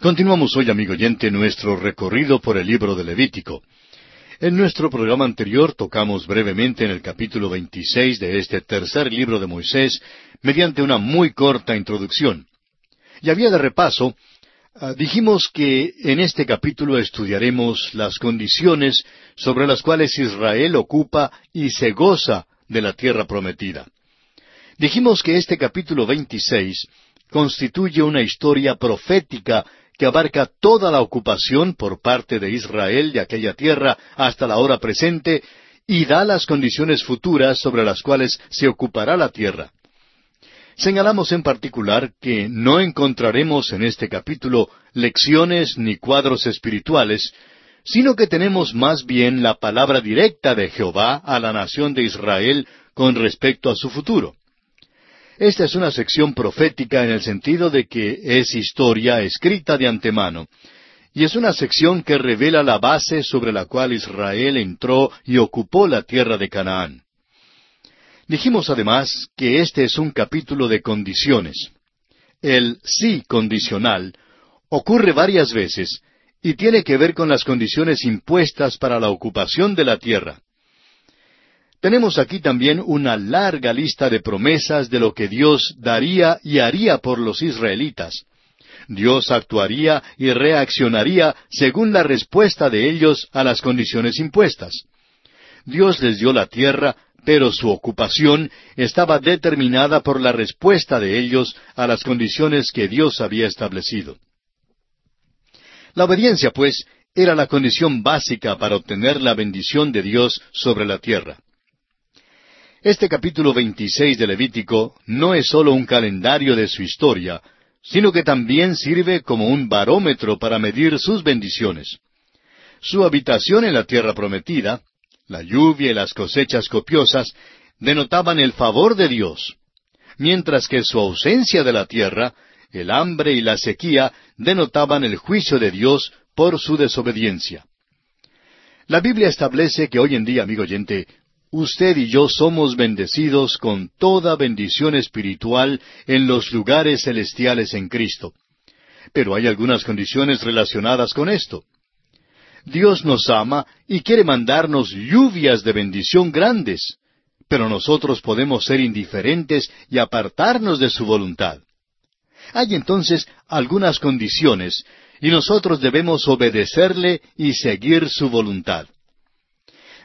Continuamos hoy, amigo oyente, nuestro recorrido por el libro de Levítico. En nuestro programa anterior tocamos brevemente en el capítulo 26 de este tercer libro de Moisés mediante una muy corta introducción. Y había de repaso, ah, dijimos que en este capítulo estudiaremos las condiciones sobre las cuales Israel ocupa y se goza de la tierra prometida. Dijimos que este capítulo 26 constituye una historia profética que abarca toda la ocupación por parte de Israel de aquella tierra hasta la hora presente y da las condiciones futuras sobre las cuales se ocupará la tierra. Señalamos en particular que no encontraremos en este capítulo lecciones ni cuadros espirituales, sino que tenemos más bien la palabra directa de Jehová a la nación de Israel con respecto a su futuro. Esta es una sección profética en el sentido de que es historia escrita de antemano, y es una sección que revela la base sobre la cual Israel entró y ocupó la tierra de Canaán. Dijimos además que este es un capítulo de condiciones. El sí condicional ocurre varias veces y tiene que ver con las condiciones impuestas para la ocupación de la tierra. Tenemos aquí también una larga lista de promesas de lo que Dios daría y haría por los israelitas. Dios actuaría y reaccionaría según la respuesta de ellos a las condiciones impuestas. Dios les dio la tierra, pero su ocupación estaba determinada por la respuesta de ellos a las condiciones que Dios había establecido. La obediencia, pues, era la condición básica para obtener la bendición de Dios sobre la tierra. Este capítulo 26 de Levítico no es sólo un calendario de su historia, sino que también sirve como un barómetro para medir sus bendiciones. Su habitación en la tierra prometida, la lluvia y las cosechas copiosas, denotaban el favor de Dios, mientras que su ausencia de la tierra, el hambre y la sequía, denotaban el juicio de Dios por su desobediencia. La Biblia establece que hoy en día, amigo oyente, usted y yo somos bendecidos con toda bendición espiritual en los lugares celestiales en Cristo. Pero hay algunas condiciones relacionadas con esto. Dios nos ama y quiere mandarnos lluvias de bendición grandes, pero nosotros podemos ser indiferentes y apartarnos de su voluntad. Hay entonces algunas condiciones, y nosotros debemos obedecerle y seguir su voluntad.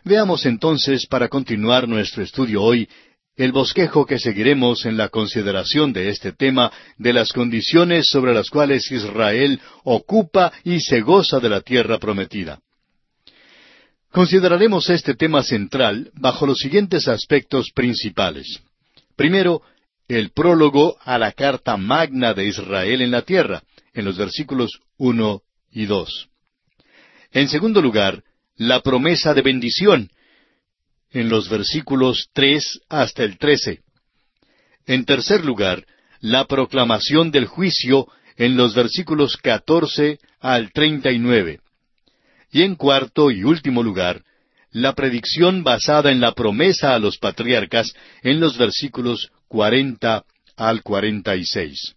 Veamos entonces, para continuar nuestro estudio hoy, el bosquejo que seguiremos en la consideración de este tema de las condiciones sobre las cuales Israel ocupa y se goza de la tierra prometida. Consideraremos este tema central bajo los siguientes aspectos principales. Primero, el prólogo a la carta magna de Israel en la tierra, en los versículos uno y dos. En segundo lugar, la promesa de bendición en los versículos tres hasta el trece. En tercer lugar, la proclamación del juicio en los versículos catorce al treinta y nueve. Y en cuarto y último lugar, la predicción basada en la promesa a los patriarcas en los versículos cuarenta al cuarenta y seis.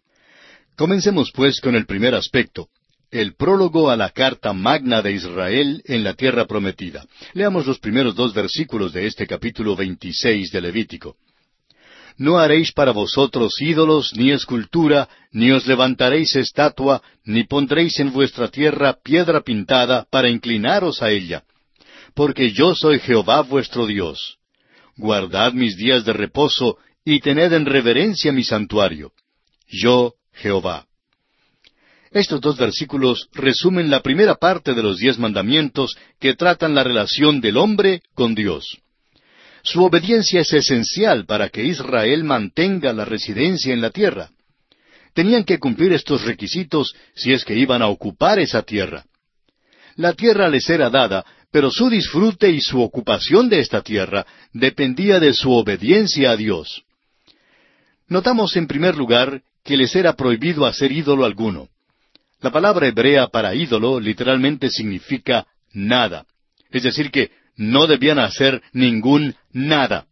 Comencemos pues con el primer aspecto, el prólogo a la carta magna de Israel en la tierra prometida. Leamos los primeros dos versículos de este capítulo 26 de Levítico. No haréis para vosotros ídolos ni escultura, ni os levantaréis estatua, ni pondréis en vuestra tierra piedra pintada para inclinaros a ella. Porque yo soy Jehová vuestro Dios. Guardad mis días de reposo y tened en reverencia mi santuario. Yo, Jehová. Estos dos versículos resumen la primera parte de los diez mandamientos que tratan la relación del hombre con Dios. Su obediencia es esencial para que Israel mantenga la residencia en la tierra. Tenían que cumplir estos requisitos si es que iban a ocupar esa tierra. La tierra les era dada, pero su disfrute y su ocupación de esta tierra dependía de su obediencia a Dios. Notamos en primer lugar que les era prohibido hacer ídolo alguno. La palabra hebrea para ídolo literalmente significa nada. Es decir, que no debían hacer ningún nada.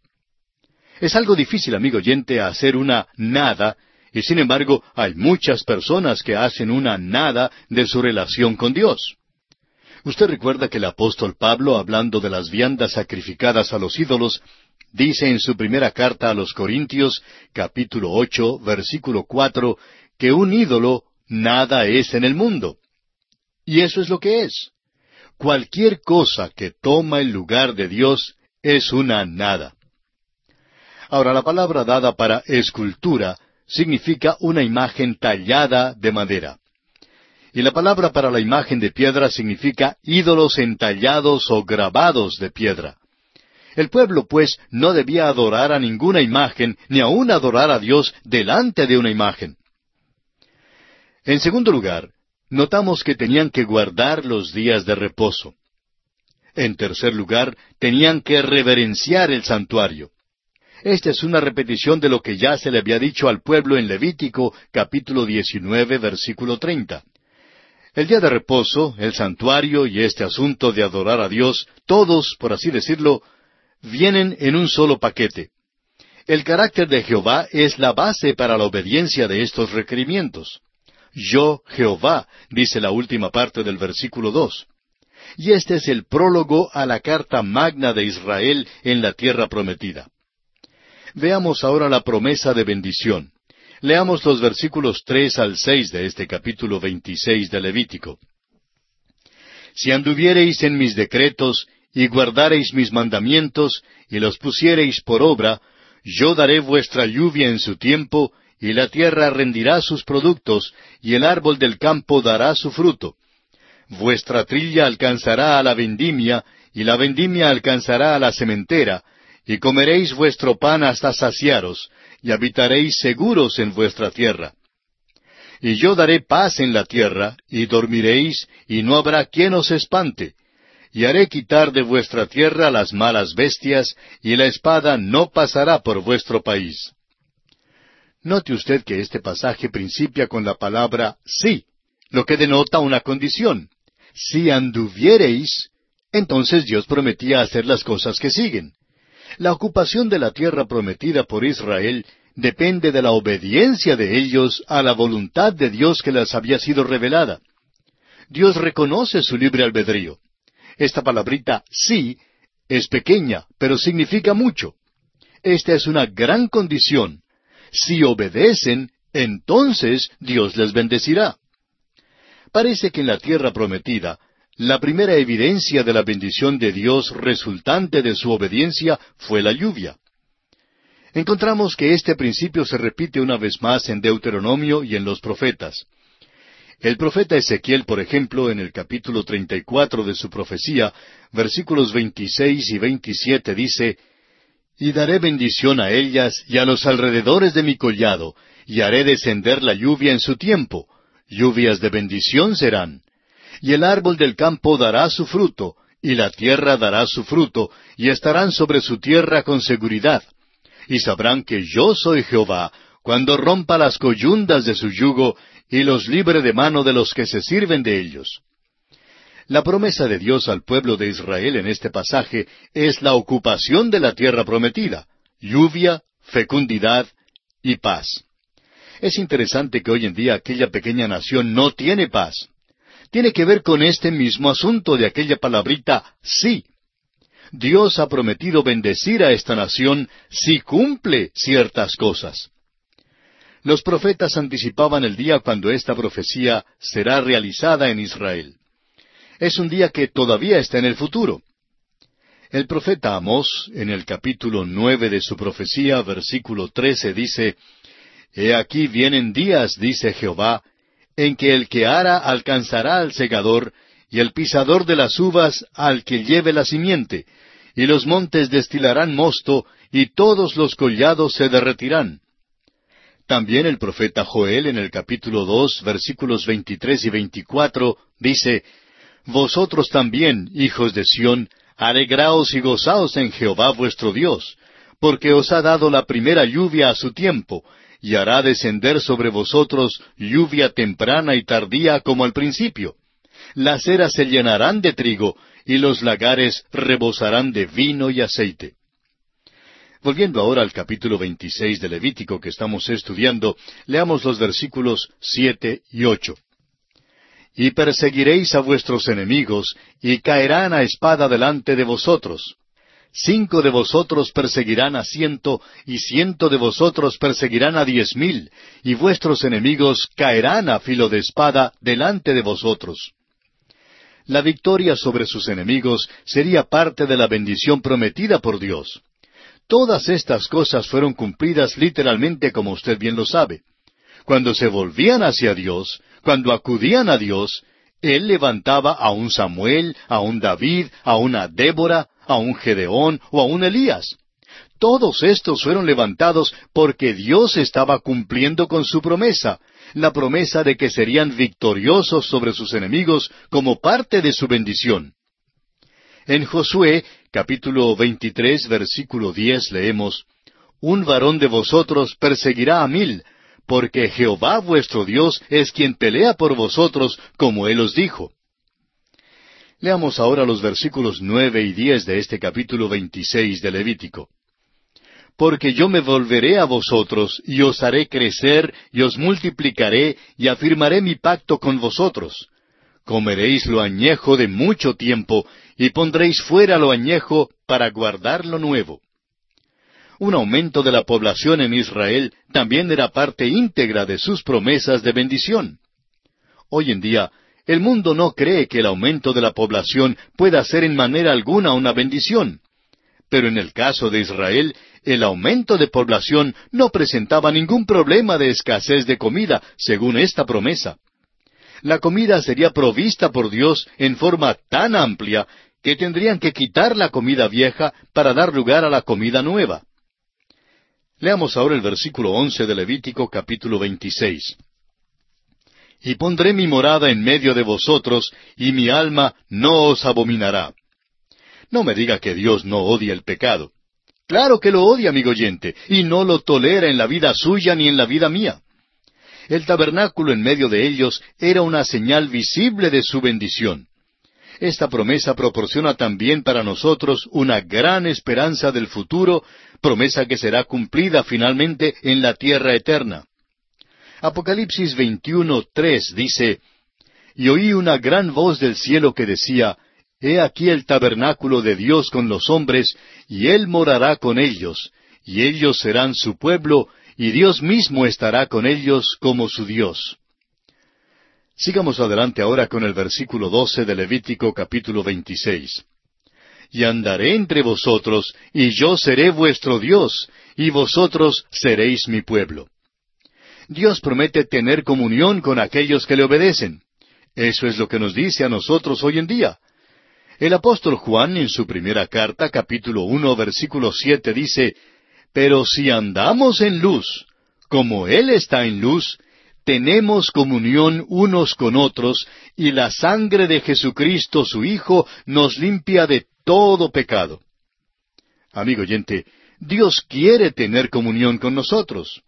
Es algo difícil, amigo oyente, hacer una nada Y sin embargo, hay muchas personas que hacen una nada de su relación con Dios. Usted recuerda que el apóstol Pablo, hablando de las viandas sacrificadas a los ídolos, dice en su primera carta a los Corintios, capítulo ocho, versículo cuatro, que un ídolo nada es en el mundo. Y eso es lo que es. Cualquier cosa que toma el lugar de Dios es una nada. Ahora, la palabra dada para escultura significa una imagen tallada de madera. Y la palabra para la imagen de piedra significa ídolos entallados o grabados de piedra. El pueblo, pues, no debía adorar a ninguna imagen, ni aun adorar a Dios delante de una imagen. En segundo lugar, notamos que tenían que guardar los días de reposo. En tercer lugar, tenían que reverenciar el santuario. Esta es una repetición de lo que ya se le había dicho al pueblo en Levítico capítulo 19 versículo 30. El día de reposo, el santuario y este asunto de adorar a Dios, todos, por así decirlo, vienen en un solo paquete. El carácter de Jehová es la base para la obediencia de estos requerimientos. Yo, Jehová, dice la última parte del versículo dos. Y este es el prólogo a la carta magna de Israel en la tierra prometida. Veamos ahora la promesa de bendición. Leamos los versículos tres al seis de este capítulo veintiséis de Levítico. Si anduviereis en mis decretos, y guardareis mis mandamientos, y los pusiereis por obra, yo daré vuestra lluvia en su tiempo, y la tierra rendirá sus productos, y el árbol del campo dará su fruto. Vuestra trilla alcanzará a la vendimia, y la vendimia alcanzará a la sementera, y comeréis vuestro pan hasta saciaros, y habitaréis seguros en vuestra tierra. Y yo daré paz en la tierra, y dormiréis, y no habrá quien os espante. Y haré quitar de vuestra tierra las malas bestias, y la espada no pasará por vuestro país. Note usted que este pasaje principia con la palabra sí, lo que denota una condición. Si anduviereis, entonces Dios prometía hacer las cosas que siguen. La ocupación de la tierra prometida por Israel depende de la obediencia de ellos a la voluntad de Dios que les había sido revelada. Dios reconoce su libre albedrío. Esta palabrita sí es pequeña, pero significa mucho. Esta es una gran condición si obedecen, entonces Dios les bendecirá. Parece que en la tierra prometida, la primera evidencia de la bendición de Dios resultante de su obediencia fue la lluvia. Encontramos que este principio se repite una vez más en Deuteronomio y en los profetas. El profeta Ezequiel, por ejemplo, en el capítulo 34 de su profecía, versículos 26 y 27 dice, y daré bendición a ellas y a los alrededores de mi collado, y haré descender la lluvia en su tiempo. Lluvias de bendición serán. Y el árbol del campo dará su fruto, y la tierra dará su fruto, y estarán sobre su tierra con seguridad. Y sabrán que yo soy Jehová, cuando rompa las coyundas de su yugo, y los libre de mano de los que se sirven de ellos. La promesa de Dios al pueblo de Israel en este pasaje es la ocupación de la tierra prometida, lluvia, fecundidad y paz. Es interesante que hoy en día aquella pequeña nación no tiene paz. Tiene que ver con este mismo asunto de aquella palabrita sí. Dios ha prometido bendecir a esta nación si cumple ciertas cosas. Los profetas anticipaban el día cuando esta profecía será realizada en Israel es un día que todavía está en el futuro. El profeta Amós, en el capítulo nueve de su profecía, versículo trece, dice, He aquí vienen días, dice Jehová, en que el que ara alcanzará al segador, y el pisador de las uvas al que lleve la simiente, y los montes destilarán mosto, y todos los collados se derretirán. También el profeta Joel en el capítulo dos, versículos veintitrés y veinticuatro, dice, vosotros también, hijos de Sión, alegraos y gozaos en Jehová vuestro Dios, porque os ha dado la primera lluvia a su tiempo, y hará descender sobre vosotros lluvia temprana y tardía como al principio. Las eras se llenarán de trigo, y los lagares rebosarán de vino y aceite. Volviendo ahora al capítulo 26 de Levítico que estamos estudiando, leamos los versículos siete y ocho. Y perseguiréis a vuestros enemigos, y caerán a espada delante de vosotros. Cinco de vosotros perseguirán a ciento, y ciento de vosotros perseguirán a diez mil, y vuestros enemigos caerán a filo de espada delante de vosotros. La victoria sobre sus enemigos sería parte de la bendición prometida por Dios. Todas estas cosas fueron cumplidas literalmente como usted bien lo sabe. Cuando se volvían hacia Dios, cuando acudían a Dios, Él levantaba a un Samuel, a un David, a una Débora, a un Gedeón o a un Elías. Todos estos fueron levantados porque Dios estaba cumpliendo con su promesa, la promesa de que serían victoriosos sobre sus enemigos como parte de su bendición. En Josué capítulo 23 versículo 10 leemos, Un varón de vosotros perseguirá a mil, porque Jehová vuestro Dios es quien pelea por vosotros, como él os dijo. Leamos ahora los versículos nueve y diez de este capítulo veintiséis de Levítico. Porque yo me volveré a vosotros, y os haré crecer, y os multiplicaré, y afirmaré mi pacto con vosotros. Comeréis lo añejo de mucho tiempo, y pondréis fuera lo añejo para guardar lo nuevo un aumento de la población en Israel también era parte íntegra de sus promesas de bendición. Hoy en día, el mundo no cree que el aumento de la población pueda ser en manera alguna una bendición. Pero en el caso de Israel, el aumento de población no presentaba ningún problema de escasez de comida, según esta promesa. La comida sería provista por Dios en forma tan amplia que tendrían que quitar la comida vieja para dar lugar a la comida nueva. Leamos ahora el versículo once de Levítico capítulo veintiséis. Y pondré mi morada en medio de vosotros, y mi alma no os abominará. No me diga que Dios no odia el pecado. Claro que lo odia, amigo oyente, y no lo tolera en la vida suya ni en la vida mía. El tabernáculo en medio de ellos era una señal visible de su bendición. Esta promesa proporciona también para nosotros una gran esperanza del futuro, promesa que será cumplida finalmente en la tierra eterna. Apocalipsis 21.3 dice, Y oí una gran voz del cielo que decía, He aquí el tabernáculo de Dios con los hombres, y Él morará con ellos, y ellos serán su pueblo, y Dios mismo estará con ellos como su Dios. Sigamos adelante ahora con el versículo doce de Levítico capítulo veintiséis. Y andaré entre vosotros, y yo seré vuestro Dios, y vosotros seréis mi pueblo. Dios promete tener comunión con aquellos que le obedecen. Eso es lo que nos dice a nosotros hoy en día. El apóstol Juan en su primera carta, capítulo uno, versículo siete, dice, Pero si andamos en luz, como Él está en luz, tenemos comunión unos con otros, y la sangre de Jesucristo su Hijo nos limpia de todo pecado. Amigo oyente, Dios quiere tener comunión con nosotros.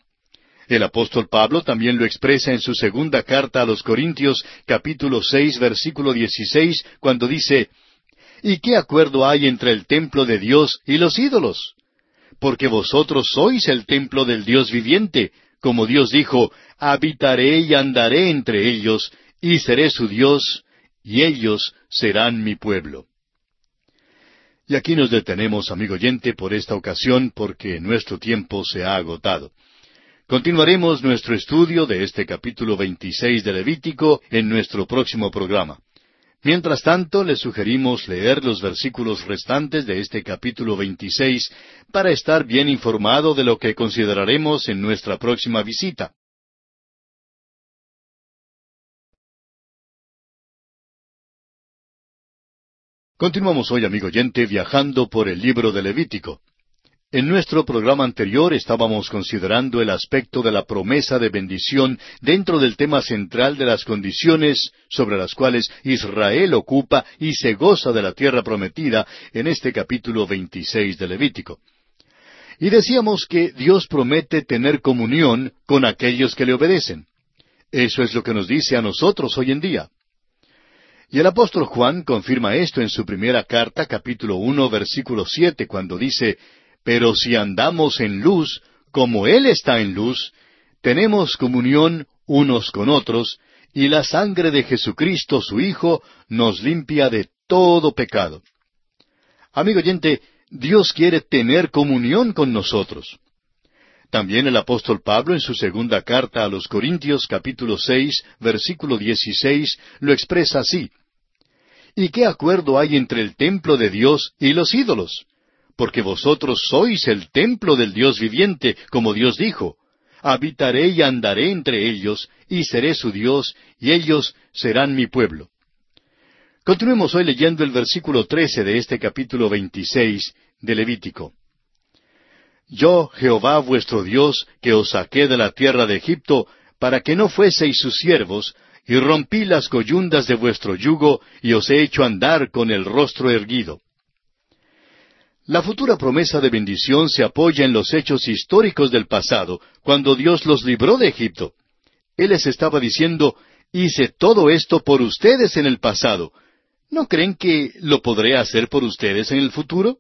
El apóstol Pablo también lo expresa en su segunda carta a los Corintios capítulo seis versículo dieciséis cuando dice ¿Y qué acuerdo hay entre el templo de Dios y los ídolos? Porque vosotros sois el templo del Dios viviente, como Dios dijo, habitaré y andaré entre ellos, y seré su Dios, y ellos serán mi pueblo. Y aquí nos detenemos, amigo oyente, por esta ocasión, porque nuestro tiempo se ha agotado. Continuaremos nuestro estudio de este capítulo 26 de Levítico en nuestro próximo programa. Mientras tanto, le sugerimos leer los versículos restantes de este capítulo 26 para estar bien informado de lo que consideraremos en nuestra próxima visita. Continuamos hoy, amigo oyente, viajando por el libro de Levítico. En nuestro programa anterior estábamos considerando el aspecto de la promesa de bendición dentro del tema central de las condiciones sobre las cuales Israel ocupa y se goza de la tierra prometida en este capítulo 26 de Levítico. Y decíamos que Dios promete tener comunión con aquellos que le obedecen. Eso es lo que nos dice a nosotros hoy en día. Y el apóstol Juan confirma esto en su primera carta, capítulo uno, versículo siete, cuando dice Pero si andamos en luz, como Él está en luz, tenemos comunión unos con otros, y la sangre de Jesucristo su Hijo nos limpia de todo pecado. Amigo oyente, Dios quiere tener comunión con nosotros. También el apóstol Pablo en su segunda carta a los Corintios capítulo seis versículo dieciséis lo expresa así. ¿Y qué acuerdo hay entre el templo de Dios y los ídolos? Porque vosotros sois el templo del Dios viviente, como Dios dijo. Habitaré y andaré entre ellos, y seré su Dios, y ellos serán mi pueblo. Continuemos hoy leyendo el versículo trece de este capítulo veintiséis de Levítico. Yo, Jehová vuestro Dios, que os saqué de la tierra de Egipto, para que no fueseis sus siervos, y rompí las coyundas de vuestro yugo, y os he hecho andar con el rostro erguido. La futura promesa de bendición se apoya en los hechos históricos del pasado, cuando Dios los libró de Egipto. Él les estaba diciendo, hice todo esto por ustedes en el pasado. ¿No creen que lo podré hacer por ustedes en el futuro?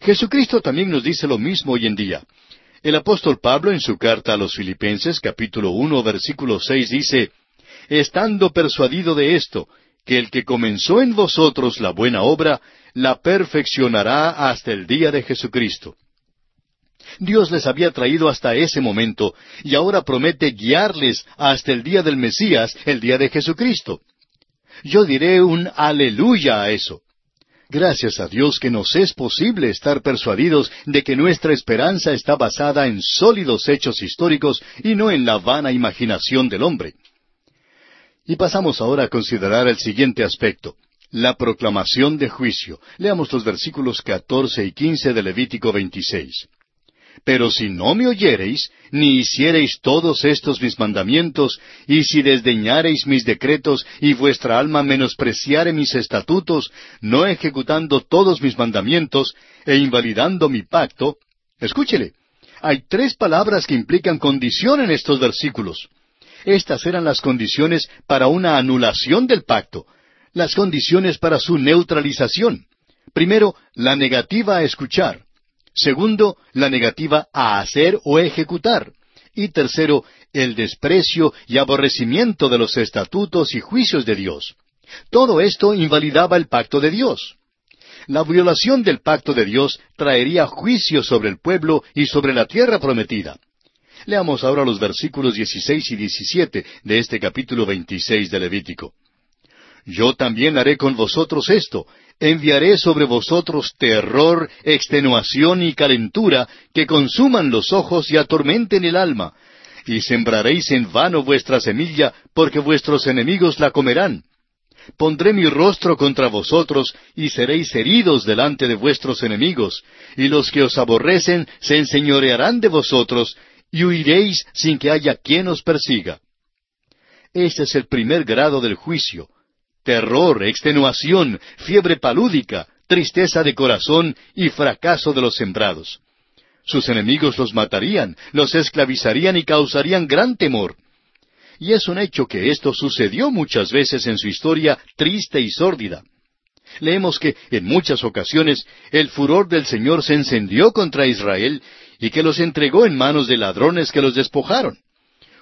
Jesucristo también nos dice lo mismo hoy en día. El apóstol Pablo en su carta a los Filipenses capítulo uno versículo seis dice, Estando persuadido de esto, que el que comenzó en vosotros la buena obra, la perfeccionará hasta el día de Jesucristo. Dios les había traído hasta ese momento y ahora promete guiarles hasta el día del Mesías, el día de Jesucristo. Yo diré un aleluya a eso. Gracias a Dios que nos es posible estar persuadidos de que nuestra esperanza está basada en sólidos hechos históricos y no en la vana imaginación del hombre. Y pasamos ahora a considerar el siguiente aspecto, la proclamación de juicio. Leamos los versículos catorce y quince de Levítico 26. Pero si no me oyereis, ni hiciereis todos estos mis mandamientos, y si desdeñareis mis decretos, y vuestra alma menospreciare mis estatutos, no ejecutando todos mis mandamientos, e invalidando mi pacto, escúchele, hay tres palabras que implican condición en estos versículos. Estas eran las condiciones para una anulación del pacto, las condiciones para su neutralización. Primero, la negativa a escuchar. Segundo, la negativa a hacer o ejecutar. Y tercero, el desprecio y aborrecimiento de los estatutos y juicios de Dios. Todo esto invalidaba el pacto de Dios. La violación del pacto de Dios traería juicio sobre el pueblo y sobre la tierra prometida. Leamos ahora los versículos 16 y 17 de este capítulo 26 de Levítico. Yo también haré con vosotros esto, enviaré sobre vosotros terror, extenuación y calentura que consuman los ojos y atormenten el alma, y sembraréis en vano vuestra semilla, porque vuestros enemigos la comerán. Pondré mi rostro contra vosotros, y seréis heridos delante de vuestros enemigos, y los que os aborrecen se enseñorearán de vosotros, y huiréis sin que haya quien os persiga. Este es el primer grado del juicio, terror, extenuación, fiebre palúdica, tristeza de corazón y fracaso de los sembrados. Sus enemigos los matarían, los esclavizarían y causarían gran temor. Y es un hecho que esto sucedió muchas veces en su historia triste y sórdida. Leemos que en muchas ocasiones el furor del Señor se encendió contra Israel y que los entregó en manos de ladrones que los despojaron.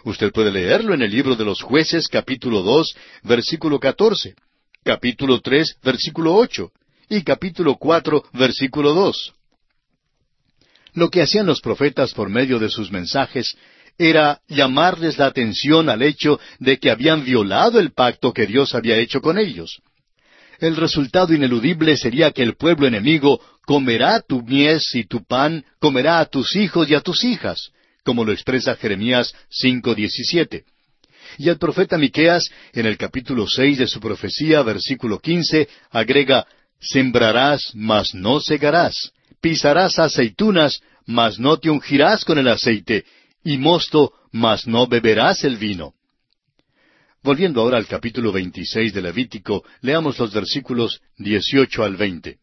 Usted puede leerlo en el libro de los jueces capítulo dos versículo catorce, capítulo tres versículo ocho y capítulo cuatro versículo dos. Lo que hacían los profetas por medio de sus mensajes era llamarles la atención al hecho de que habían violado el pacto que Dios había hecho con ellos. El resultado ineludible sería que el pueblo enemigo comerá tu mies y tu pan, comerá a tus hijos y a tus hijas, como lo expresa Jeremías 5:17. Y el profeta Miqueas, en el capítulo seis de su profecía, versículo quince, agrega Sembrarás, mas no segarás, pisarás aceitunas, mas no te ungirás con el aceite, y mosto, mas no beberás el vino. Volviendo ahora al capítulo veintiséis de Levítico, leamos los versículos dieciocho al veinte.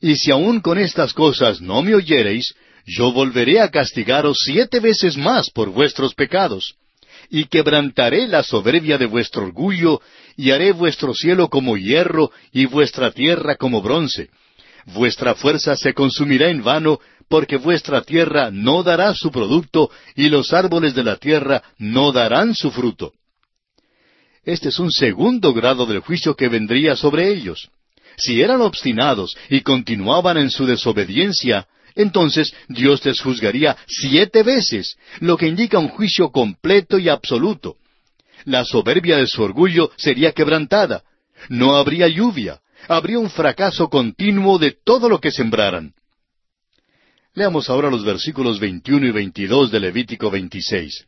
Y si aún con estas cosas no me oyereis, yo volveré a castigaros siete veces más por vuestros pecados, y quebrantaré la soberbia de vuestro orgullo, y haré vuestro cielo como hierro, y vuestra tierra como bronce. vuestra fuerza se consumirá en vano, porque vuestra tierra no dará su producto, y los árboles de la tierra no darán su fruto. Este es un segundo grado del juicio que vendría sobre ellos. Si eran obstinados y continuaban en su desobediencia, entonces Dios les juzgaría siete veces, lo que indica un juicio completo y absoluto. La soberbia de su orgullo sería quebrantada. No habría lluvia. Habría un fracaso continuo de todo lo que sembraran. Leamos ahora los versículos 21 y 22 de Levítico 26.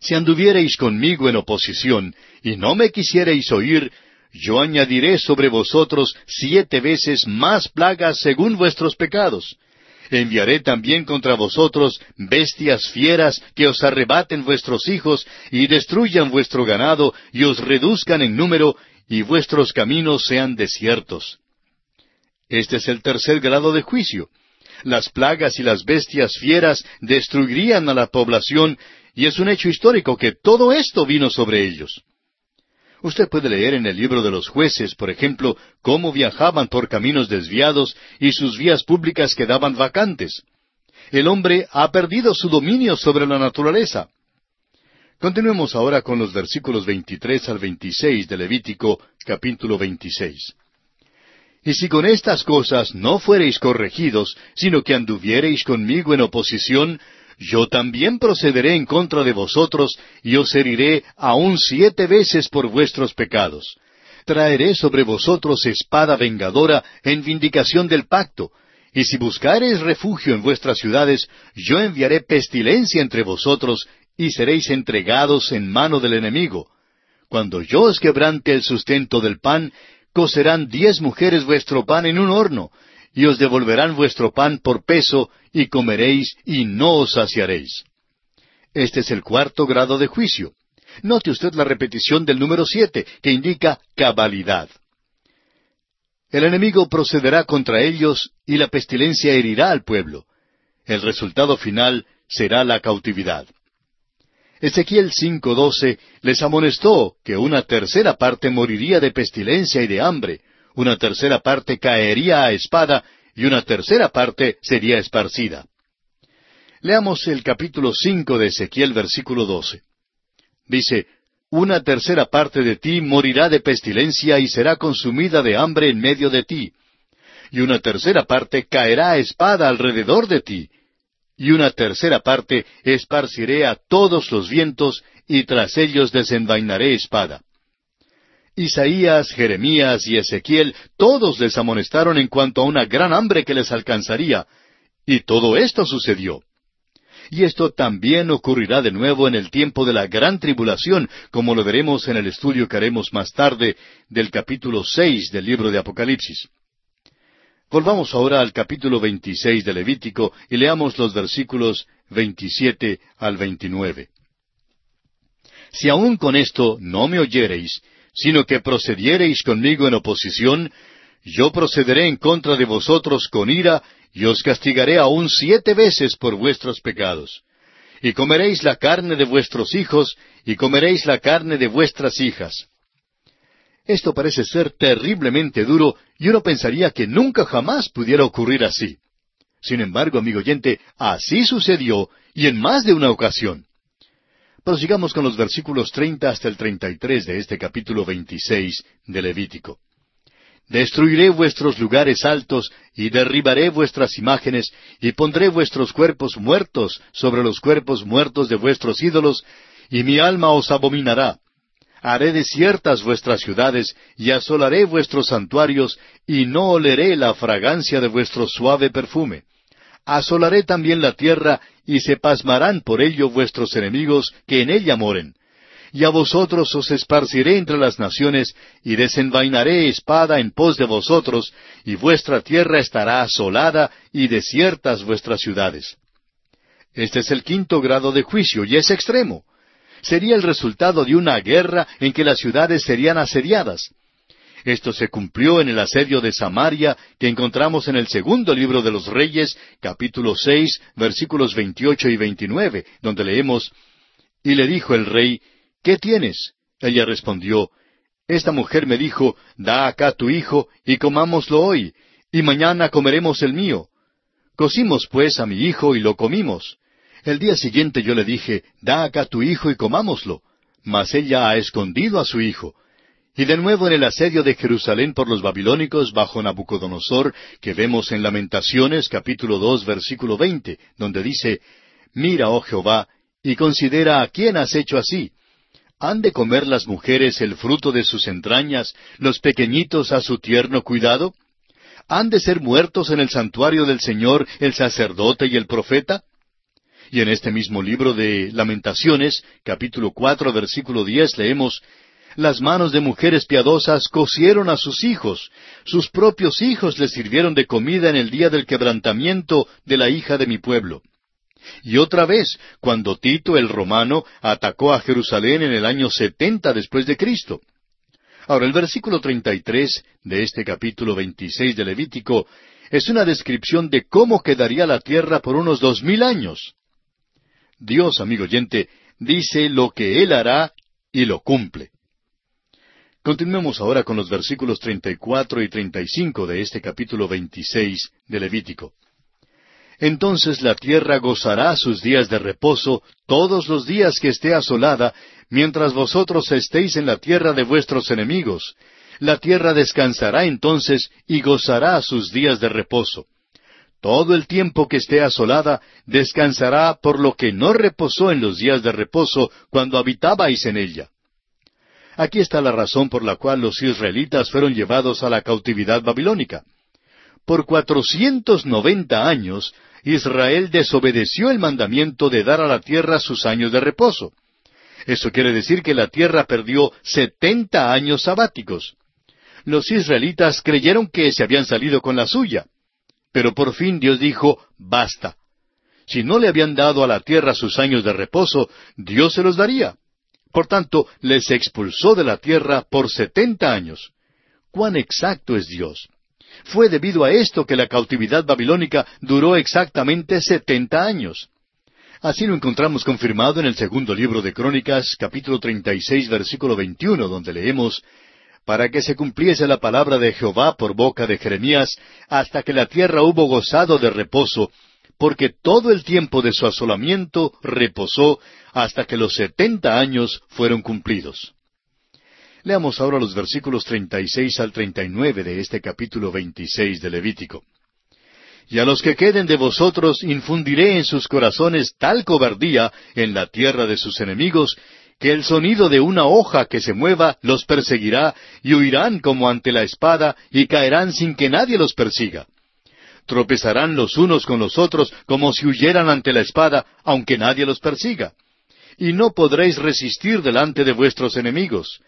Si anduviereis conmigo en oposición y no me quisiereis oír, yo añadiré sobre vosotros siete veces más plagas según vuestros pecados. Enviaré también contra vosotros bestias fieras que os arrebaten vuestros hijos y destruyan vuestro ganado y os reduzcan en número y vuestros caminos sean desiertos. Este es el tercer grado de juicio. Las plagas y las bestias fieras destruirían a la población y es un hecho histórico que todo esto vino sobre ellos. Usted puede leer en el libro de los jueces, por ejemplo, cómo viajaban por caminos desviados y sus vías públicas quedaban vacantes. El hombre ha perdido su dominio sobre la naturaleza. Continuemos ahora con los versículos 23 al 26 de Levítico capítulo 26. Y si con estas cosas no fuereis corregidos, sino que anduviereis conmigo en oposición, yo también procederé en contra de vosotros y os heriré aún siete veces por vuestros pecados. Traeré sobre vosotros espada vengadora en vindicación del pacto, y si buscareis refugio en vuestras ciudades, yo enviaré pestilencia entre vosotros, y seréis entregados en mano del enemigo. Cuando yo os quebrante el sustento del pan, cocerán diez mujeres vuestro pan en un horno, y os devolverán vuestro pan por peso, y comeréis y no os saciaréis. Este es el cuarto grado de juicio. Note usted la repetición del número siete, que indica cabalidad. El enemigo procederá contra ellos y la pestilencia herirá al pueblo. El resultado final será la cautividad. Ezequiel 5:12 les amonestó que una tercera parte moriría de pestilencia y de hambre, una tercera parte caería a espada y una tercera parte sería esparcida. Leamos el capítulo cinco de Ezequiel versículo doce. Dice, Una tercera parte de ti morirá de pestilencia y será consumida de hambre en medio de ti. Y una tercera parte caerá a espada alrededor de ti. Y una tercera parte esparciré a todos los vientos y tras ellos desenvainaré espada. Isaías, Jeremías y Ezequiel, todos les amonestaron en cuanto a una gran hambre que les alcanzaría. Y todo esto sucedió. Y esto también ocurrirá de nuevo en el tiempo de la gran tribulación, como lo veremos en el estudio que haremos más tarde del capítulo seis del libro de Apocalipsis. Volvamos ahora al capítulo veintiséis de Levítico y leamos los versículos veintisiete al veintinueve. Si aún con esto no me oyereis, sino que procediereis conmigo en oposición, yo procederé en contra de vosotros con ira, y os castigaré aún siete veces por vuestros pecados. Y comeréis la carne de vuestros hijos, y comeréis la carne de vuestras hijas. Esto parece ser terriblemente duro, y uno pensaría que nunca jamás pudiera ocurrir así. Sin embargo, amigo oyente, así sucedió, y en más de una ocasión. Prosigamos con los versículos treinta hasta el treinta y tres de este capítulo veintiséis de Levítico. Destruiré vuestros lugares altos y derribaré vuestras imágenes y pondré vuestros cuerpos muertos sobre los cuerpos muertos de vuestros ídolos y mi alma os abominará. Haré desiertas vuestras ciudades y asolaré vuestros santuarios y no oleré la fragancia de vuestro suave perfume asolaré también la tierra, y se pasmarán por ello vuestros enemigos que en ella moren. Y a vosotros os esparciré entre las naciones, y desenvainaré espada en pos de vosotros, y vuestra tierra estará asolada, y desiertas vuestras ciudades. Este es el quinto grado de juicio, y es extremo. Sería el resultado de una guerra en que las ciudades serían asediadas. Esto se cumplió en el asedio de Samaria que encontramos en el segundo libro de los Reyes, capítulo seis, versículos veintiocho y veintinueve, donde leemos Y le dijo el rey, ¿Qué tienes? Ella respondió, Esta mujer me dijo, Da acá tu hijo, y comámoslo hoy, y mañana comeremos el mío. Cocimos pues a mi hijo y lo comimos. El día siguiente yo le dije, Da acá tu hijo y comámoslo. Mas ella ha escondido a su hijo. Y de nuevo en el asedio de Jerusalén por los babilónicos bajo Nabucodonosor, que vemos en Lamentaciones capítulo dos versículo veinte, donde dice, Mira, oh Jehová, y considera a quién has hecho así. ¿Han de comer las mujeres el fruto de sus entrañas, los pequeñitos a su tierno cuidado? ¿Han de ser muertos en el santuario del Señor el sacerdote y el profeta? Y en este mismo libro de Lamentaciones, capítulo cuatro, versículo diez, leemos Las manos de mujeres piadosas cocieron a sus hijos, sus propios hijos les sirvieron de comida en el día del quebrantamiento de la hija de mi pueblo. Y otra vez, cuando Tito el romano atacó a Jerusalén en el año setenta después de Cristo. Ahora, el versículo treinta y tres de este capítulo veintiséis de Levítico es una descripción de cómo quedaría la tierra por unos dos mil años. Dios, amigo oyente, dice lo que Él hará y lo cumple. Continuemos ahora con los versículos treinta y cuatro y treinta y cinco de este capítulo veintiséis de Levítico. Entonces la tierra gozará sus días de reposo todos los días que esté asolada, mientras vosotros estéis en la tierra de vuestros enemigos. La tierra descansará entonces y gozará sus días de reposo. Todo el tiempo que esté asolada descansará por lo que no reposó en los días de reposo cuando habitabais en ella. Aquí está la razón por la cual los israelitas fueron llevados a la cautividad babilónica. Por cuatrocientos noventa años Israel desobedeció el mandamiento de dar a la tierra sus años de reposo. Eso quiere decir que la tierra perdió setenta años sabáticos. Los israelitas creyeron que se habían salido con la suya. Pero por fin Dios dijo, basta. Si no le habían dado a la tierra sus años de reposo, Dios se los daría. Por tanto, les expulsó de la tierra por setenta años. ¿Cuán exacto es Dios? Fue debido a esto que la cautividad babilónica duró exactamente setenta años. Así lo encontramos confirmado en el segundo libro de Crónicas, capítulo treinta y seis, versículo veintiuno, donde leemos para que se cumpliese la palabra de Jehová por boca de Jeremías, hasta que la tierra hubo gozado de reposo, porque todo el tiempo de su asolamiento reposó hasta que los setenta años fueron cumplidos. Leamos ahora los versículos treinta y seis al treinta y nueve de este capítulo veintiséis de Levítico. Y a los que queden de vosotros infundiré en sus corazones tal cobardía en la tierra de sus enemigos, que el sonido de una hoja que se mueva los perseguirá, y huirán como ante la espada, y caerán sin que nadie los persiga. Tropezarán los unos con los otros como si huyeran ante la espada, aunque nadie los persiga. Y no podréis resistir delante de vuestros enemigos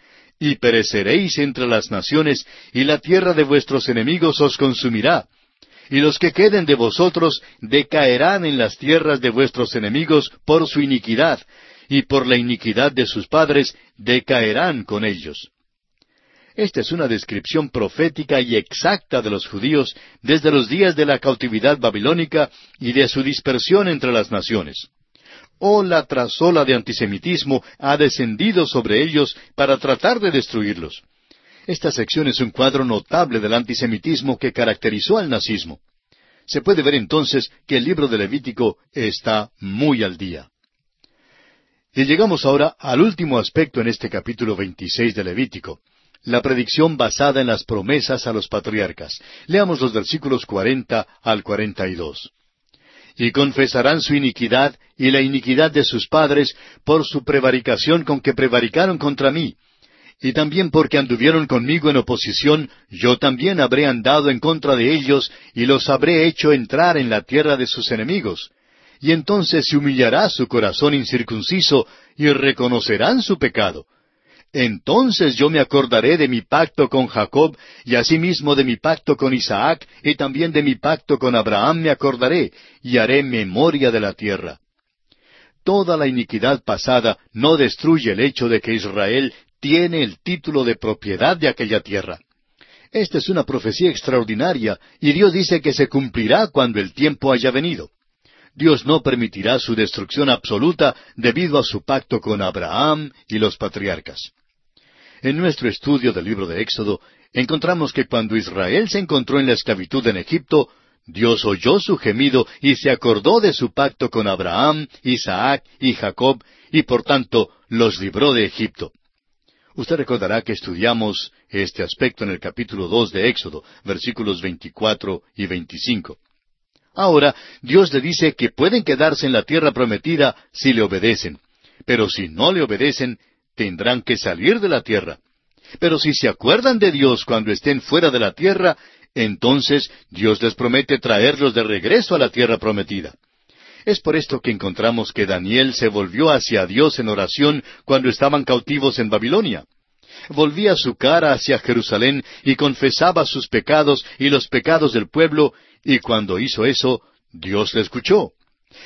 y pereceréis entre las naciones, y la tierra de vuestros enemigos os consumirá. Y los que queden de vosotros decaerán en las tierras de vuestros enemigos por su iniquidad, y por la iniquidad de sus padres decaerán con ellos. Esta es una descripción profética y exacta de los judíos desde los días de la cautividad babilónica y de su dispersión entre las naciones ola tras ola de antisemitismo ha descendido sobre ellos para tratar de destruirlos. Esta sección es un cuadro notable del antisemitismo que caracterizó al nazismo. Se puede ver entonces que el libro de Levítico está muy al día. Y llegamos ahora al último aspecto en este capítulo 26 de Levítico, la predicción basada en las promesas a los patriarcas. Leamos los versículos 40 al 42 y confesarán su iniquidad y la iniquidad de sus padres por su prevaricación con que prevaricaron contra mí. Y también porque anduvieron conmigo en oposición, yo también habré andado en contra de ellos y los habré hecho entrar en la tierra de sus enemigos. Y entonces se humillará su corazón incircunciso y reconocerán su pecado entonces yo me acordaré de mi pacto con Jacob, y asimismo de mi pacto con Isaac, y también de mi pacto con Abraham me acordaré, y haré memoria de la tierra. Toda la iniquidad pasada no destruye el hecho de que Israel tiene el título de propiedad de aquella tierra. Esta es una profecía extraordinaria, y Dios dice que se cumplirá cuando el tiempo haya venido. Dios no permitirá su destrucción absoluta debido a su pacto con Abraham y los patriarcas. En nuestro estudio del libro de Éxodo, encontramos que cuando Israel se encontró en la esclavitud en Egipto, Dios oyó su gemido y se acordó de su pacto con Abraham, Isaac y Jacob, y por tanto los libró de Egipto. Usted recordará que estudiamos este aspecto en el capítulo dos de Éxodo, versículos veinticuatro y veinticinco. Ahora, Dios le dice que pueden quedarse en la tierra prometida si le obedecen, pero si no le obedecen, tendrán que salir de la tierra. Pero si se acuerdan de Dios cuando estén fuera de la tierra, entonces Dios les promete traerlos de regreso a la tierra prometida. Es por esto que encontramos que Daniel se volvió hacia Dios en oración cuando estaban cautivos en Babilonia. Volvía su cara hacia Jerusalén y confesaba sus pecados y los pecados del pueblo, y cuando hizo eso, Dios le escuchó.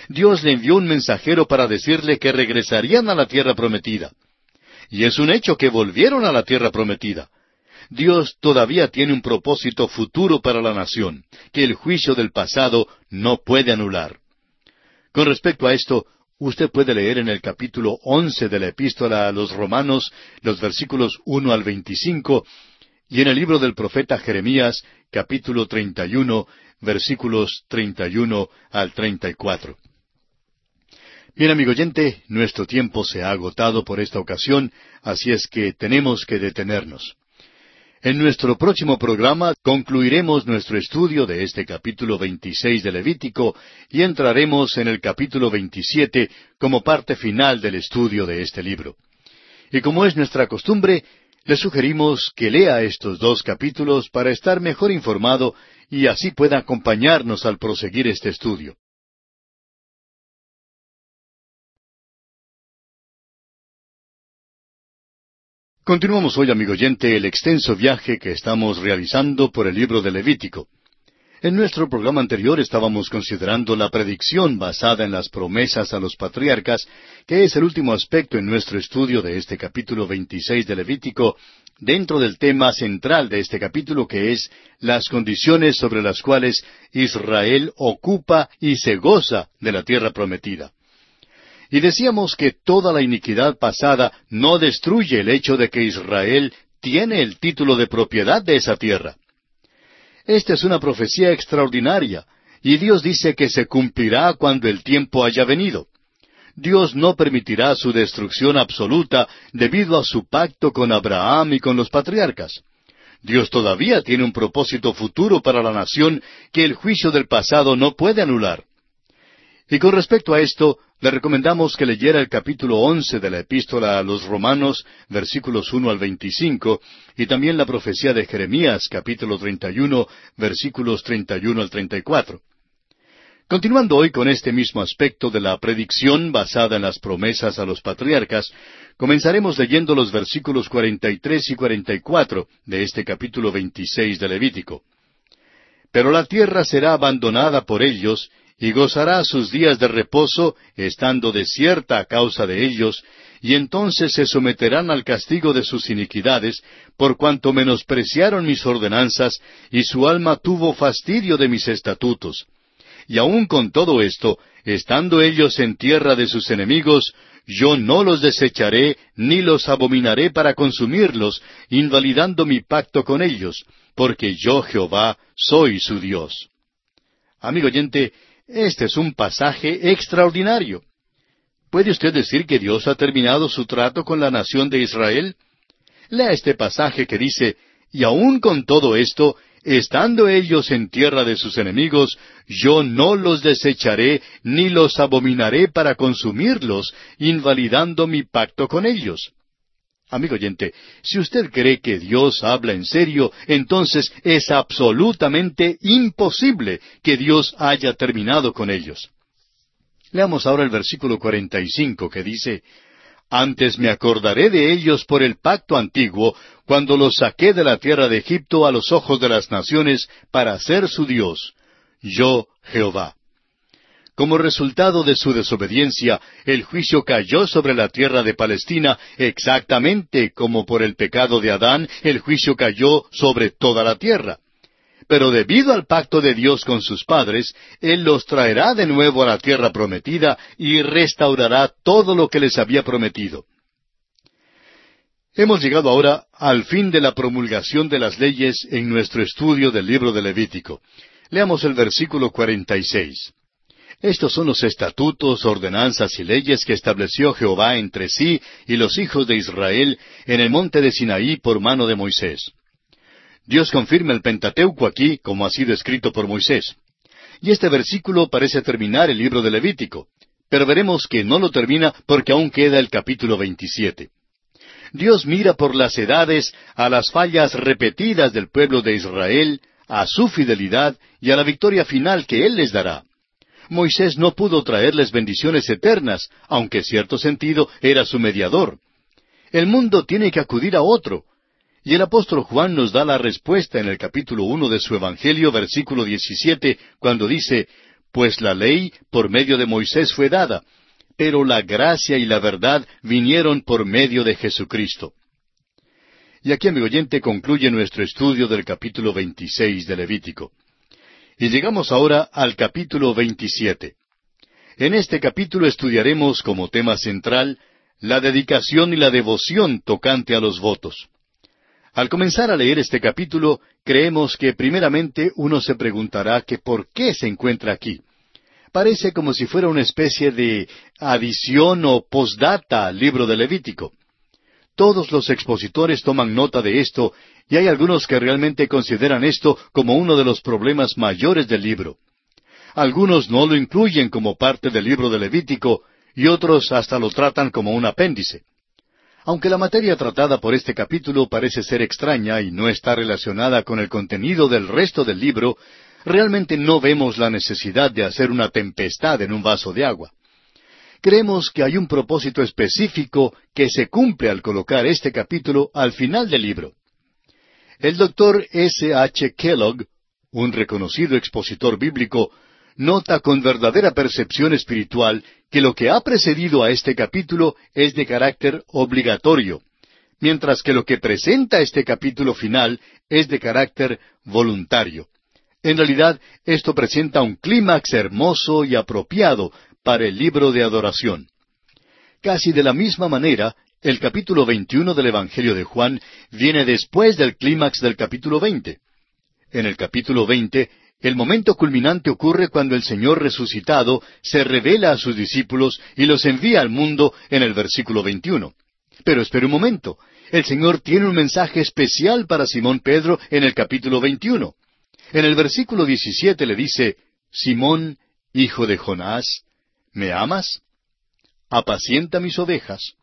Dios le envió un mensajero para decirle que regresarían a la tierra prometida. Y es un hecho que volvieron a la tierra prometida. Dios todavía tiene un propósito futuro para la nación, que el juicio del pasado no puede anular. Con respecto a esto, usted puede leer en el capítulo once de la epístola a los Romanos los versículos uno al veinticinco y en el libro del profeta Jeremías, capítulo treinta y uno, versículos treinta y uno al treinta y cuatro. Bien, amigo oyente, nuestro tiempo se ha agotado por esta ocasión, así es que tenemos que detenernos. En nuestro próximo programa concluiremos nuestro estudio de este capítulo 26 de Levítico y entraremos en el capítulo 27 como parte final del estudio de este libro. Y como es nuestra costumbre, le sugerimos que lea estos dos capítulos para estar mejor informado y así pueda acompañarnos al proseguir este estudio. Continuamos hoy, amigo oyente, el extenso viaje que estamos realizando por el libro de Levítico. En nuestro programa anterior estábamos considerando la predicción basada en las promesas a los patriarcas, que es el último aspecto en nuestro estudio de este capítulo 26 de Levítico, dentro del tema central de este capítulo que es las condiciones sobre las cuales Israel ocupa y se goza de la tierra prometida. Y decíamos que toda la iniquidad pasada no destruye el hecho de que Israel tiene el título de propiedad de esa tierra. Esta es una profecía extraordinaria, y Dios dice que se cumplirá cuando el tiempo haya venido. Dios no permitirá su destrucción absoluta debido a su pacto con Abraham y con los patriarcas. Dios todavía tiene un propósito futuro para la nación que el juicio del pasado no puede anular. Y con respecto a esto, le recomendamos que leyera el capítulo once de la epístola a los Romanos, versículos uno al veinticinco, y también la profecía de Jeremías, capítulo treinta y uno, versículos treinta y uno al treinta y cuatro. Continuando hoy con este mismo aspecto de la predicción basada en las promesas a los patriarcas, comenzaremos leyendo los versículos cuarenta y tres y cuarenta y cuatro de este capítulo veintiséis de Levítico. Pero la tierra será abandonada por ellos, y gozará sus días de reposo, estando desierta a causa de ellos, y entonces se someterán al castigo de sus iniquidades, por cuanto menospreciaron mis ordenanzas, y su alma tuvo fastidio de mis estatutos. Y aun con todo esto, estando ellos en tierra de sus enemigos, yo no los desecharé, ni los abominaré para consumirlos, invalidando mi pacto con ellos, porque yo Jehová soy su Dios. Amigo oyente, este es un pasaje extraordinario. ¿Puede usted decir que Dios ha terminado su trato con la nación de Israel? Lea este pasaje que dice, y aun con todo esto, estando ellos en tierra de sus enemigos, yo no los desecharé ni los abominaré para consumirlos, invalidando mi pacto con ellos. Amigo oyente, si usted cree que Dios habla en serio, entonces es absolutamente imposible que Dios haya terminado con ellos. Leamos ahora el versículo 45 que dice, Antes me acordaré de ellos por el pacto antiguo, cuando los saqué de la tierra de Egipto a los ojos de las naciones para ser su Dios. Yo, Jehová. Como resultado de su desobediencia, el juicio cayó sobre la tierra de Palestina exactamente como por el pecado de Adán el juicio cayó sobre toda la tierra. Pero debido al pacto de Dios con sus padres, Él los traerá de nuevo a la tierra prometida y restaurará todo lo que les había prometido. Hemos llegado ahora al fin de la promulgación de las leyes en nuestro estudio del libro de Levítico. Leamos el versículo 46. Estos son los estatutos, ordenanzas y leyes que estableció Jehová entre sí y los hijos de Israel en el monte de Sinaí por mano de Moisés. Dios confirma el Pentateuco aquí, como ha sido escrito por Moisés. Y este versículo parece terminar el libro de Levítico, pero veremos que no lo termina porque aún queda el capítulo 27. Dios mira por las edades a las fallas repetidas del pueblo de Israel, a su fidelidad y a la victoria final que Él les dará. Moisés no pudo traerles bendiciones eternas, aunque en cierto sentido era su mediador. El mundo tiene que acudir a otro. Y el apóstol Juan nos da la respuesta en el capítulo uno de su Evangelio, versículo diecisiete, cuando dice, Pues la ley por medio de Moisés fue dada, pero la gracia y la verdad vinieron por medio de Jesucristo. Y aquí, amigo oyente, concluye nuestro estudio del capítulo veintiséis de Levítico. Y llegamos ahora al capítulo 27. En este capítulo estudiaremos como tema central la dedicación y la devoción tocante a los votos. Al comenzar a leer este capítulo, creemos que primeramente uno se preguntará que por qué se encuentra aquí. Parece como si fuera una especie de adición o postdata al libro de Levítico. Todos los expositores toman nota de esto y hay algunos que realmente consideran esto como uno de los problemas mayores del libro. Algunos no lo incluyen como parte del libro de Levítico y otros hasta lo tratan como un apéndice. Aunque la materia tratada por este capítulo parece ser extraña y no está relacionada con el contenido del resto del libro, realmente no vemos la necesidad de hacer una tempestad en un vaso de agua. Creemos que hay un propósito específico que se cumple al colocar este capítulo al final del libro. El doctor S. H. Kellogg, un reconocido expositor bíblico, nota con verdadera percepción espiritual que lo que ha precedido a este capítulo es de carácter obligatorio, mientras que lo que presenta este capítulo final es de carácter voluntario. En realidad, esto presenta un clímax hermoso y apropiado para el libro de adoración. Casi de la misma manera, el capítulo 21 del Evangelio de Juan viene después del clímax del capítulo 20. En el capítulo 20, el momento culminante ocurre cuando el Señor resucitado se revela a sus discípulos y los envía al mundo en el versículo 21. Pero espere un momento. El Señor tiene un mensaje especial para Simón Pedro en el capítulo 21. En el versículo 17 le dice, Simón, hijo de Jonás, ¿Me amas? Apacienta mis ovejas.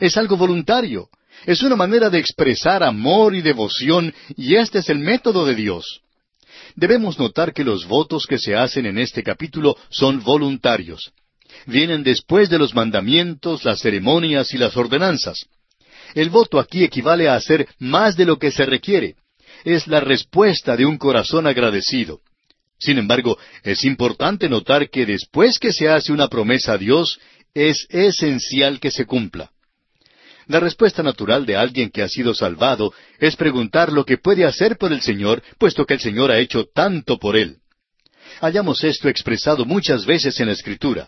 Es algo voluntario. Es una manera de expresar amor y devoción, y este es el método de Dios. Debemos notar que los votos que se hacen en este capítulo son voluntarios. Vienen después de los mandamientos, las ceremonias y las ordenanzas. El voto aquí equivale a hacer más de lo que se requiere. Es la respuesta de un corazón agradecido. Sin embargo, es importante notar que después que se hace una promesa a Dios, es esencial que se cumpla. La respuesta natural de alguien que ha sido salvado es preguntar lo que puede hacer por el Señor, puesto que el Señor ha hecho tanto por él. Hallamos esto expresado muchas veces en la Escritura.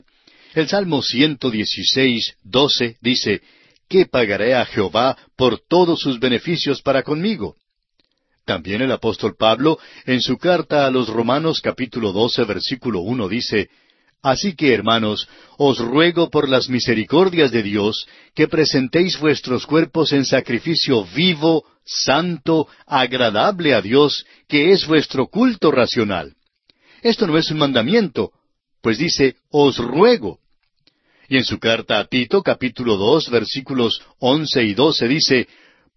El Salmo 116, 12 dice, ¿Qué pagaré a Jehová por todos sus beneficios para conmigo? También el apóstol Pablo, en su carta a los Romanos capítulo 12 versículo 1 dice, Así que, hermanos, os ruego por las misericordias de Dios que presentéis vuestros cuerpos en sacrificio vivo, santo, agradable a Dios, que es vuestro culto racional. Esto no es un mandamiento, pues dice, os ruego. Y en su carta a Tito, capítulo dos, versículos once y doce, dice,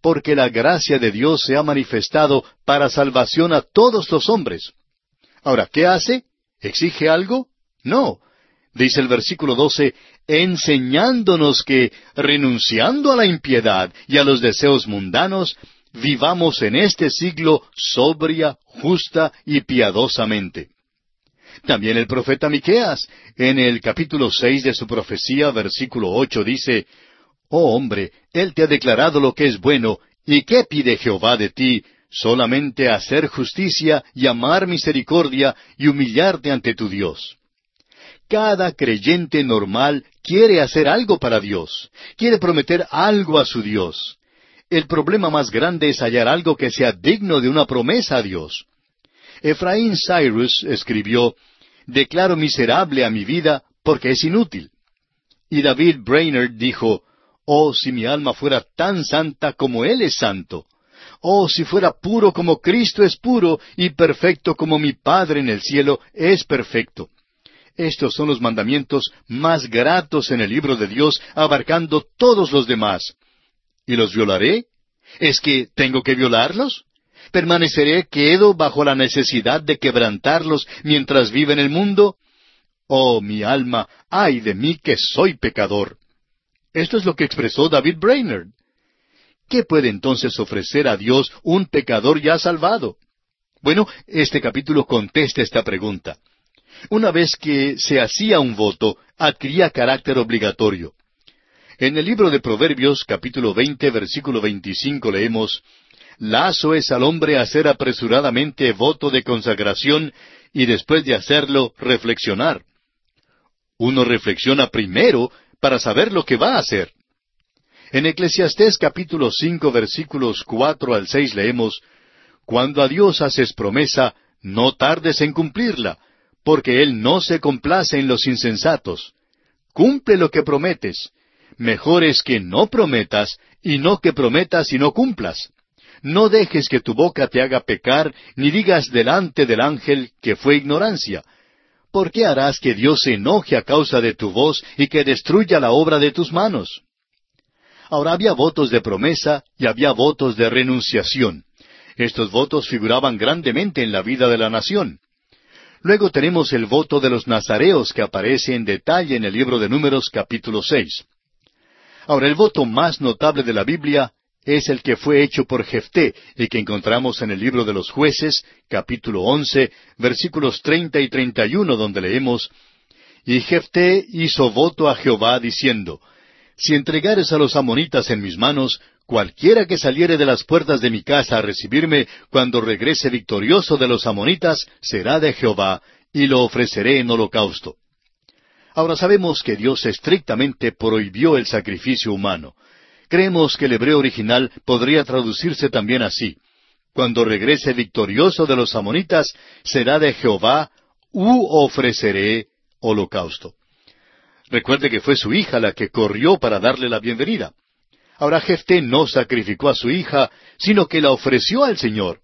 porque la gracia de Dios se ha manifestado para salvación a todos los hombres. Ahora, ¿qué hace? ¿Exige algo? No. Dice el versículo 12, enseñándonos que, renunciando a la impiedad y a los deseos mundanos, vivamos en este siglo sobria, justa y piadosamente. También el profeta Miqueas, en el capítulo seis de su profecía, versículo ocho, dice, Oh hombre, Él te ha declarado lo que es bueno, ¿y qué pide Jehová de ti? Solamente hacer justicia y amar misericordia y humillarte ante tu Dios. Cada creyente normal quiere hacer algo para Dios, quiere prometer algo a su Dios. el problema más grande es hallar algo que sea digno de una promesa a Dios. Efraín Cyrus escribió, Declaro miserable a mi vida porque es inútil. Y David Brainerd dijo, Oh, si mi alma fuera tan santa como Él es santo. Oh, si fuera puro como Cristo es puro y perfecto como mi Padre en el cielo es perfecto. Estos son los mandamientos más gratos en el libro de Dios, abarcando todos los demás. ¿Y los violaré? ¿Es que tengo que violarlos? ¿Permaneceré quedo bajo la necesidad de quebrantarlos mientras vive en el mundo? Oh, mi alma, ay de mí que soy pecador. Esto es lo que expresó David Brainerd. ¿Qué puede entonces ofrecer a Dios un pecador ya salvado? Bueno, este capítulo contesta esta pregunta. Una vez que se hacía un voto, adquiría carácter obligatorio. En el libro de Proverbios, capítulo veinte, versículo veinticinco, leemos Lazo es al hombre hacer apresuradamente voto de consagración y después de hacerlo reflexionar. Uno reflexiona primero para saber lo que va a hacer. En Eclesiastés capítulo cinco versículos cuatro al seis leemos Cuando a Dios haces promesa, no tardes en cumplirla, porque Él no se complace en los insensatos. Cumple lo que prometes. Mejor es que no prometas, y no que prometas y no cumplas. No dejes que tu boca te haga pecar, ni digas delante del ángel que fue ignorancia. ¿Por qué harás que Dios se enoje a causa de tu voz y que destruya la obra de tus manos? Ahora había votos de promesa y había votos de renunciación. Estos votos figuraban grandemente en la vida de la nación. Luego tenemos el voto de los nazareos que aparece en detalle en el libro de Números capítulo seis. Ahora el voto más notable de la Biblia es el que fue hecho por Jefté y que encontramos en el libro de los jueces, capítulo once, versículos treinta y treinta y uno, donde leemos Y Jefté hizo voto a Jehová diciendo Si entregares a los amonitas en mis manos, cualquiera que saliere de las puertas de mi casa a recibirme cuando regrese victorioso de los amonitas, será de Jehová, y lo ofreceré en holocausto. Ahora sabemos que Dios estrictamente prohibió el sacrificio humano. Creemos que el hebreo original podría traducirse también así. Cuando regrese victorioso de los amonitas, será de Jehová, u ofreceré holocausto. Recuerde que fue su hija la que corrió para darle la bienvenida. Ahora Jefté no sacrificó a su hija, sino que la ofreció al Señor.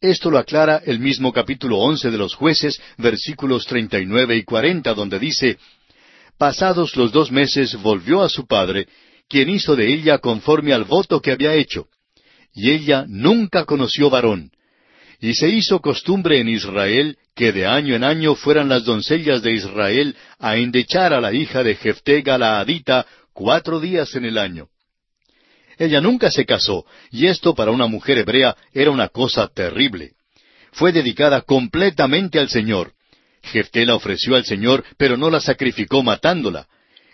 Esto lo aclara el mismo capítulo once de los jueces, versículos treinta y nueve y cuarenta, donde dice Pasados los dos meses volvió a su padre, quien hizo de ella conforme al voto que había hecho. Y ella nunca conoció varón. Y se hizo costumbre en Israel que de año en año fueran las doncellas de Israel a endechar a la hija de Jefté Galaadita cuatro días en el año. Ella nunca se casó, y esto para una mujer hebrea era una cosa terrible. Fue dedicada completamente al Señor. Jefté la ofreció al Señor, pero no la sacrificó matándola.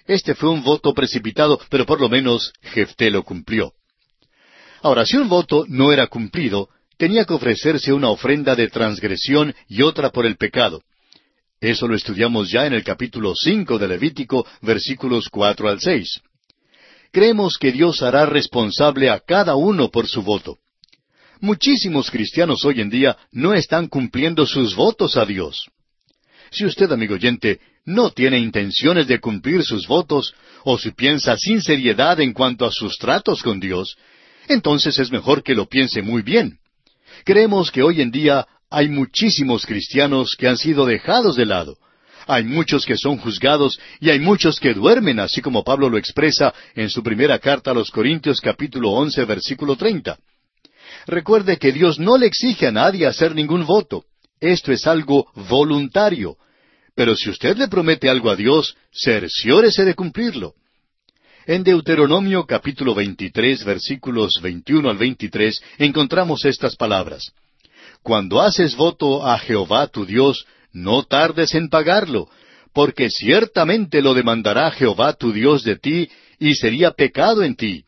Este fue un voto precipitado, pero por lo menos Jefté lo cumplió. Ahora, si un voto no era cumplido, tenía que ofrecerse una ofrenda de transgresión y otra por el pecado. Eso lo estudiamos ya en el capítulo cinco de Levítico, versículos cuatro al seis. Creemos que Dios hará responsable a cada uno por su voto. Muchísimos cristianos hoy en día no están cumpliendo sus votos a Dios. Si usted, amigo oyente, no tiene intenciones de cumplir sus votos, o si piensa sin seriedad en cuanto a sus tratos con Dios, entonces es mejor que lo piense muy bien. Creemos que hoy en día hay muchísimos cristianos que han sido dejados de lado. Hay muchos que son juzgados y hay muchos que duermen, así como Pablo lo expresa en su primera carta a los Corintios capítulo once versículo treinta. Recuerde que Dios no le exige a nadie hacer ningún voto. Esto es algo voluntario. Pero si usted le promete algo a Dios, cerciórese de cumplirlo. En Deuteronomio capítulo 23 versículos 21 al 23 encontramos estas palabras. Cuando haces voto a Jehová tu Dios, no tardes en pagarlo, porque ciertamente lo demandará Jehová tu Dios de ti, y sería pecado en ti.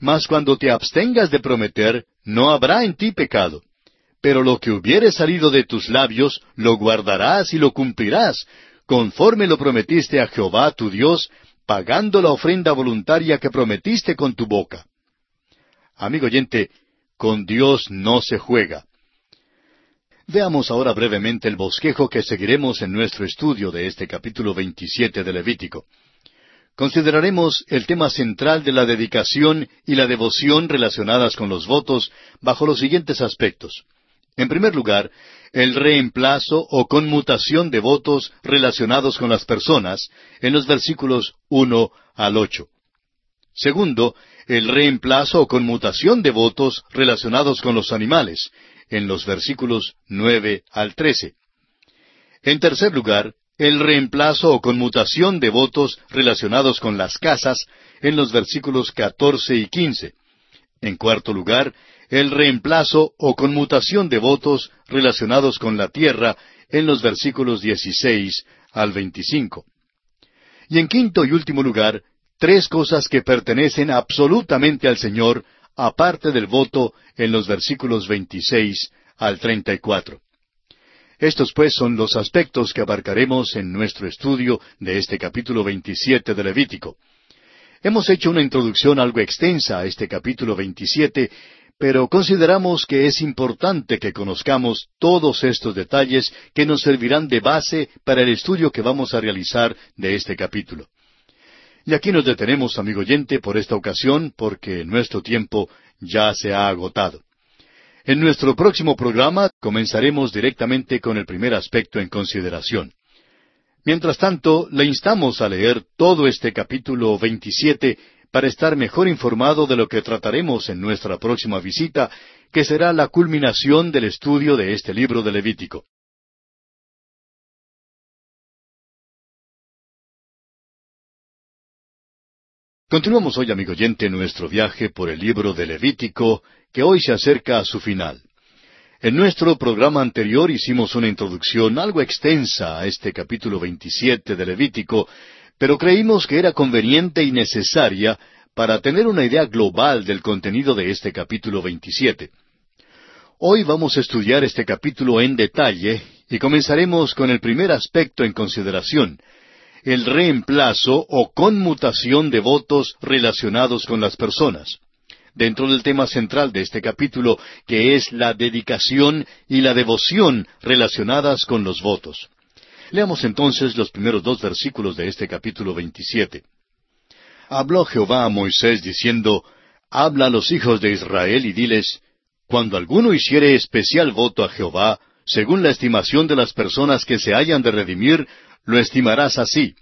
Mas cuando te abstengas de prometer, no habrá en ti pecado pero lo que hubiere salido de tus labios, lo guardarás y lo cumplirás, conforme lo prometiste a Jehová tu Dios, pagando la ofrenda voluntaria que prometiste con tu boca. Amigo oyente, con Dios no se juega. Veamos ahora brevemente el bosquejo que seguiremos en nuestro estudio de este capítulo 27 de Levítico. Consideraremos el tema central de la dedicación y la devoción relacionadas con los votos bajo los siguientes aspectos. En primer lugar, el reemplazo o conmutación de votos relacionados con las personas en los versículos uno al ocho. Segundo, el reemplazo o conmutación de votos relacionados con los animales en los versículos nueve al trece. En tercer lugar, el reemplazo o conmutación de votos relacionados con las casas en los versículos catorce y quince. En cuarto lugar, el reemplazo o conmutación de votos relacionados con la tierra en los versículos 16 al 25. Y en quinto y último lugar, tres cosas que pertenecen absolutamente al Señor, aparte del voto en los versículos 26 al 34. Estos pues son los aspectos que abarcaremos en nuestro estudio de este capítulo 27 de Levítico. Hemos hecho una introducción algo extensa a este capítulo 27 pero consideramos que es importante que conozcamos todos estos detalles que nos servirán de base para el estudio que vamos a realizar de este capítulo. Y aquí nos detenemos, amigo oyente, por esta ocasión, porque nuestro tiempo ya se ha agotado. En nuestro próximo programa comenzaremos directamente con el primer aspecto en consideración. Mientras tanto, le instamos a leer todo este capítulo 27 para estar mejor informado de lo que trataremos en nuestra próxima visita, que será la culminación del estudio de este libro de Levítico. Continuamos hoy, amigo oyente, nuestro viaje por el libro de Levítico, que hoy se acerca a su final. En nuestro programa anterior hicimos una introducción algo extensa a este capítulo 27 de Levítico, pero creímos que era conveniente y necesaria para tener una idea global del contenido de este capítulo 27. Hoy vamos a estudiar este capítulo en detalle y comenzaremos con el primer aspecto en consideración, el reemplazo o conmutación de votos relacionados con las personas, dentro del tema central de este capítulo, que es la dedicación y la devoción relacionadas con los votos. Leamos entonces los primeros dos versículos de este capítulo 27. Habló Jehová a Moisés diciendo, Habla a los hijos de Israel y diles, Cuando alguno hiciere especial voto a Jehová, según la estimación de las personas que se hayan de redimir, lo estimarás así.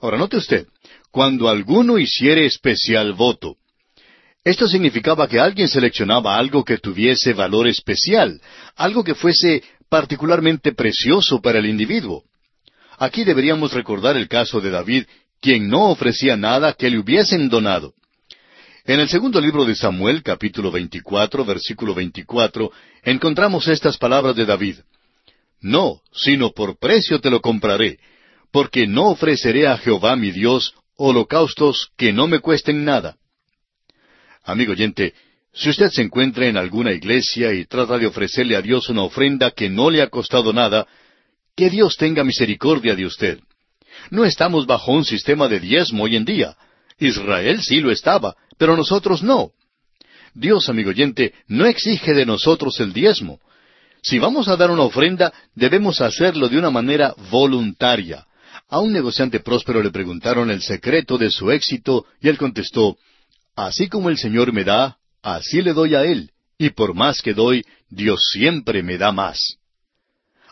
Ahora note usted, cuando alguno hiciere especial voto. Esto significaba que alguien seleccionaba algo que tuviese valor especial, algo que fuese particularmente precioso para el individuo. Aquí deberíamos recordar el caso de David, quien no ofrecía nada que le hubiesen donado. En el segundo libro de Samuel, capítulo 24, versículo 24, encontramos estas palabras de David. No, sino por precio te lo compraré, porque no ofreceré a Jehová mi Dios holocaustos que no me cuesten nada. Amigo oyente, si usted se encuentra en alguna iglesia y trata de ofrecerle a Dios una ofrenda que no le ha costado nada, que Dios tenga misericordia de usted. No estamos bajo un sistema de diezmo hoy en día. Israel sí lo estaba, pero nosotros no. Dios, amigo oyente, no exige de nosotros el diezmo. Si vamos a dar una ofrenda, debemos hacerlo de una manera voluntaria. A un negociante próspero le preguntaron el secreto de su éxito y él contestó, Así como el Señor me da, así le doy a Él, y por más que doy, Dios siempre me da más.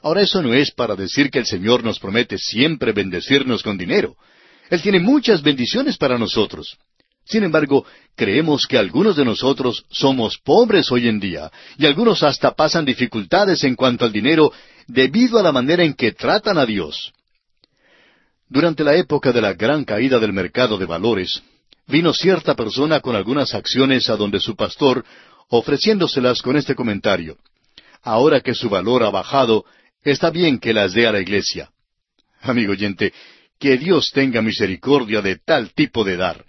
Ahora eso no es para decir que el Señor nos promete siempre bendecirnos con dinero. Él tiene muchas bendiciones para nosotros. Sin embargo, creemos que algunos de nosotros somos pobres hoy en día, y algunos hasta pasan dificultades en cuanto al dinero debido a la manera en que tratan a Dios. Durante la época de la gran caída del mercado de valores, vino cierta persona con algunas acciones a donde su pastor, ofreciéndoselas con este comentario. Ahora que su valor ha bajado, está bien que las dé a la iglesia. Amigo oyente, que Dios tenga misericordia de tal tipo de dar.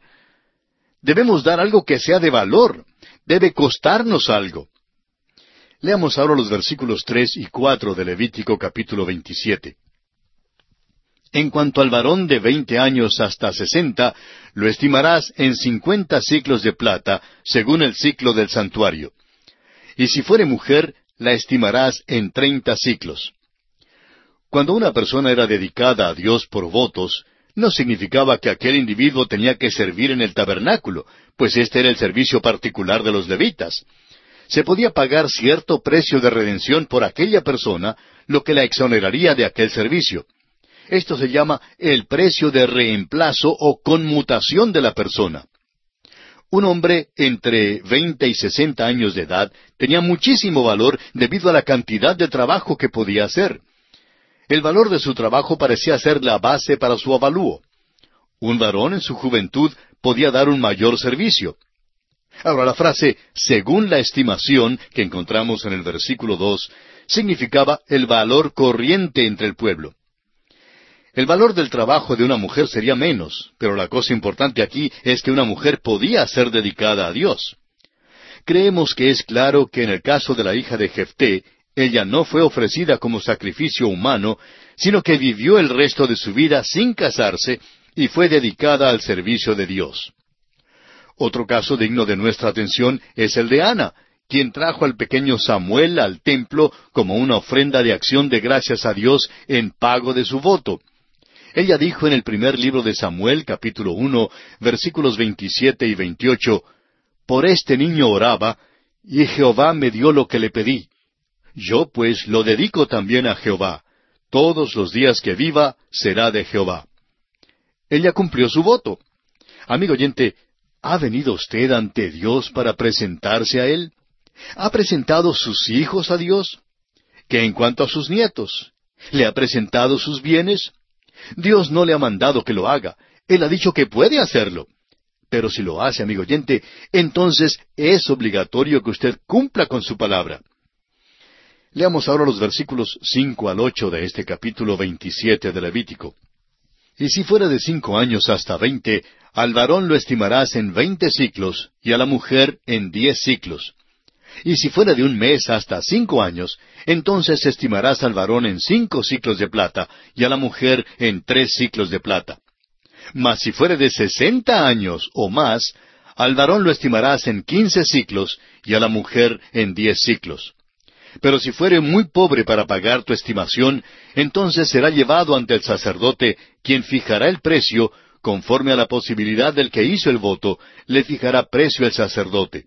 Debemos dar algo que sea de valor. Debe costarnos algo. Leamos ahora los versículos tres y cuatro de Levítico capítulo veintisiete. En cuanto al varón de veinte años hasta sesenta, lo estimarás en cincuenta ciclos de plata, según el ciclo del santuario. Y si fuere mujer, la estimarás en treinta ciclos. Cuando una persona era dedicada a Dios por votos, no significaba que aquel individuo tenía que servir en el tabernáculo, pues este era el servicio particular de los levitas. Se podía pagar cierto precio de redención por aquella persona, lo que la exoneraría de aquel servicio. Esto se llama el precio de reemplazo o conmutación de la persona. Un hombre entre veinte y sesenta años de edad tenía muchísimo valor debido a la cantidad de trabajo que podía hacer. El valor de su trabajo parecía ser la base para su avalúo. Un varón en su juventud podía dar un mayor servicio. Ahora la frase según la estimación que encontramos en el versículo dos significaba el valor corriente entre el pueblo. El valor del trabajo de una mujer sería menos, pero la cosa importante aquí es que una mujer podía ser dedicada a Dios. Creemos que es claro que en el caso de la hija de Jefté, ella no fue ofrecida como sacrificio humano, sino que vivió el resto de su vida sin casarse y fue dedicada al servicio de Dios. Otro caso digno de nuestra atención es el de Ana, quien trajo al pequeño Samuel al templo como una ofrenda de acción de gracias a Dios en pago de su voto. Ella dijo en el primer libro de Samuel, capítulo uno, versículos veintisiete y veintiocho, Por este niño oraba, y Jehová me dio lo que le pedí. Yo pues lo dedico también a Jehová. Todos los días que viva será de Jehová. Ella cumplió su voto. Amigo oyente, ¿ha venido usted ante Dios para presentarse a Él? ¿Ha presentado sus hijos a Dios? ¿Qué en cuanto a sus nietos? ¿Le ha presentado sus bienes? Dios no le ha mandado que lo haga. Él ha dicho que puede hacerlo. Pero si lo hace, amigo oyente, entonces es obligatorio que usted cumpla con su palabra. Leamos ahora los versículos cinco al ocho de este capítulo veintisiete de Levítico. Y si fuera de cinco años hasta veinte, al varón lo estimarás en veinte ciclos, y a la mujer en diez ciclos. Y si fuera de un mes hasta cinco años, entonces estimarás al varón en cinco ciclos de plata, y a la mujer en tres ciclos de plata. Mas si fuere de sesenta años o más, al varón lo estimarás en quince ciclos, y a la mujer en diez ciclos. Pero si fuere muy pobre para pagar tu estimación, entonces será llevado ante el sacerdote, quien fijará el precio, conforme a la posibilidad del que hizo el voto, le fijará precio el sacerdote.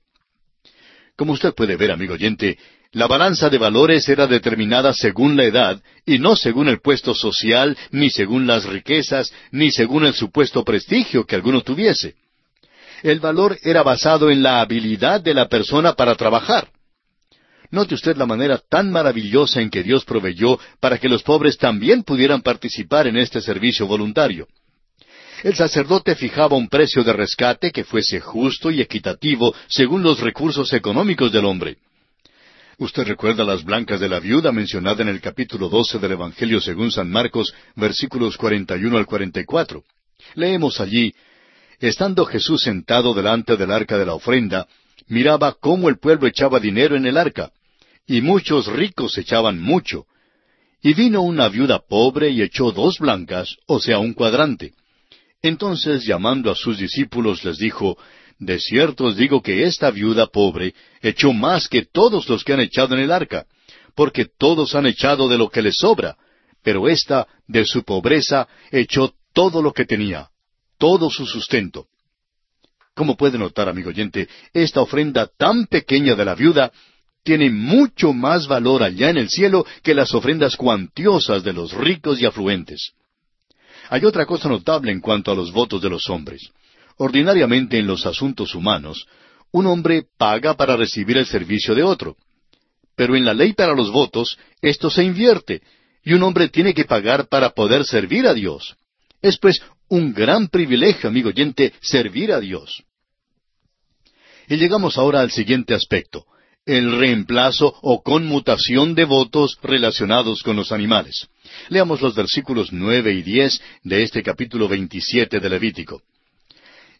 Como usted puede ver, amigo oyente, la balanza de valores era determinada según la edad y no según el puesto social, ni según las riquezas, ni según el supuesto prestigio que alguno tuviese. El valor era basado en la habilidad de la persona para trabajar. Note usted la manera tan maravillosa en que Dios proveyó para que los pobres también pudieran participar en este servicio voluntario. El sacerdote fijaba un precio de rescate que fuese justo y equitativo según los recursos económicos del hombre. Usted recuerda las blancas de la viuda mencionada en el capítulo 12 del Evangelio según San Marcos, versículos 41 al 44. Leemos allí, Estando Jesús sentado delante del arca de la ofrenda, miraba cómo el pueblo echaba dinero en el arca, y muchos ricos echaban mucho. Y vino una viuda pobre y echó dos blancas, o sea, un cuadrante. Entonces, llamando a sus discípulos, les dijo, De cierto os digo que esta viuda pobre echó más que todos los que han echado en el arca, porque todos han echado de lo que les sobra, pero ésta, de su pobreza, echó todo lo que tenía, todo su sustento. Como puede notar, amigo oyente, esta ofrenda tan pequeña de la viuda tiene mucho más valor allá en el cielo que las ofrendas cuantiosas de los ricos y afluentes. Hay otra cosa notable en cuanto a los votos de los hombres. Ordinariamente en los asuntos humanos, un hombre paga para recibir el servicio de otro. Pero en la ley para los votos, esto se invierte, y un hombre tiene que pagar para poder servir a Dios. Es pues un gran privilegio, amigo oyente, servir a Dios. Y llegamos ahora al siguiente aspecto, el reemplazo o conmutación de votos relacionados con los animales. Leamos los versículos nueve y diez de este capítulo veintisiete de Levítico.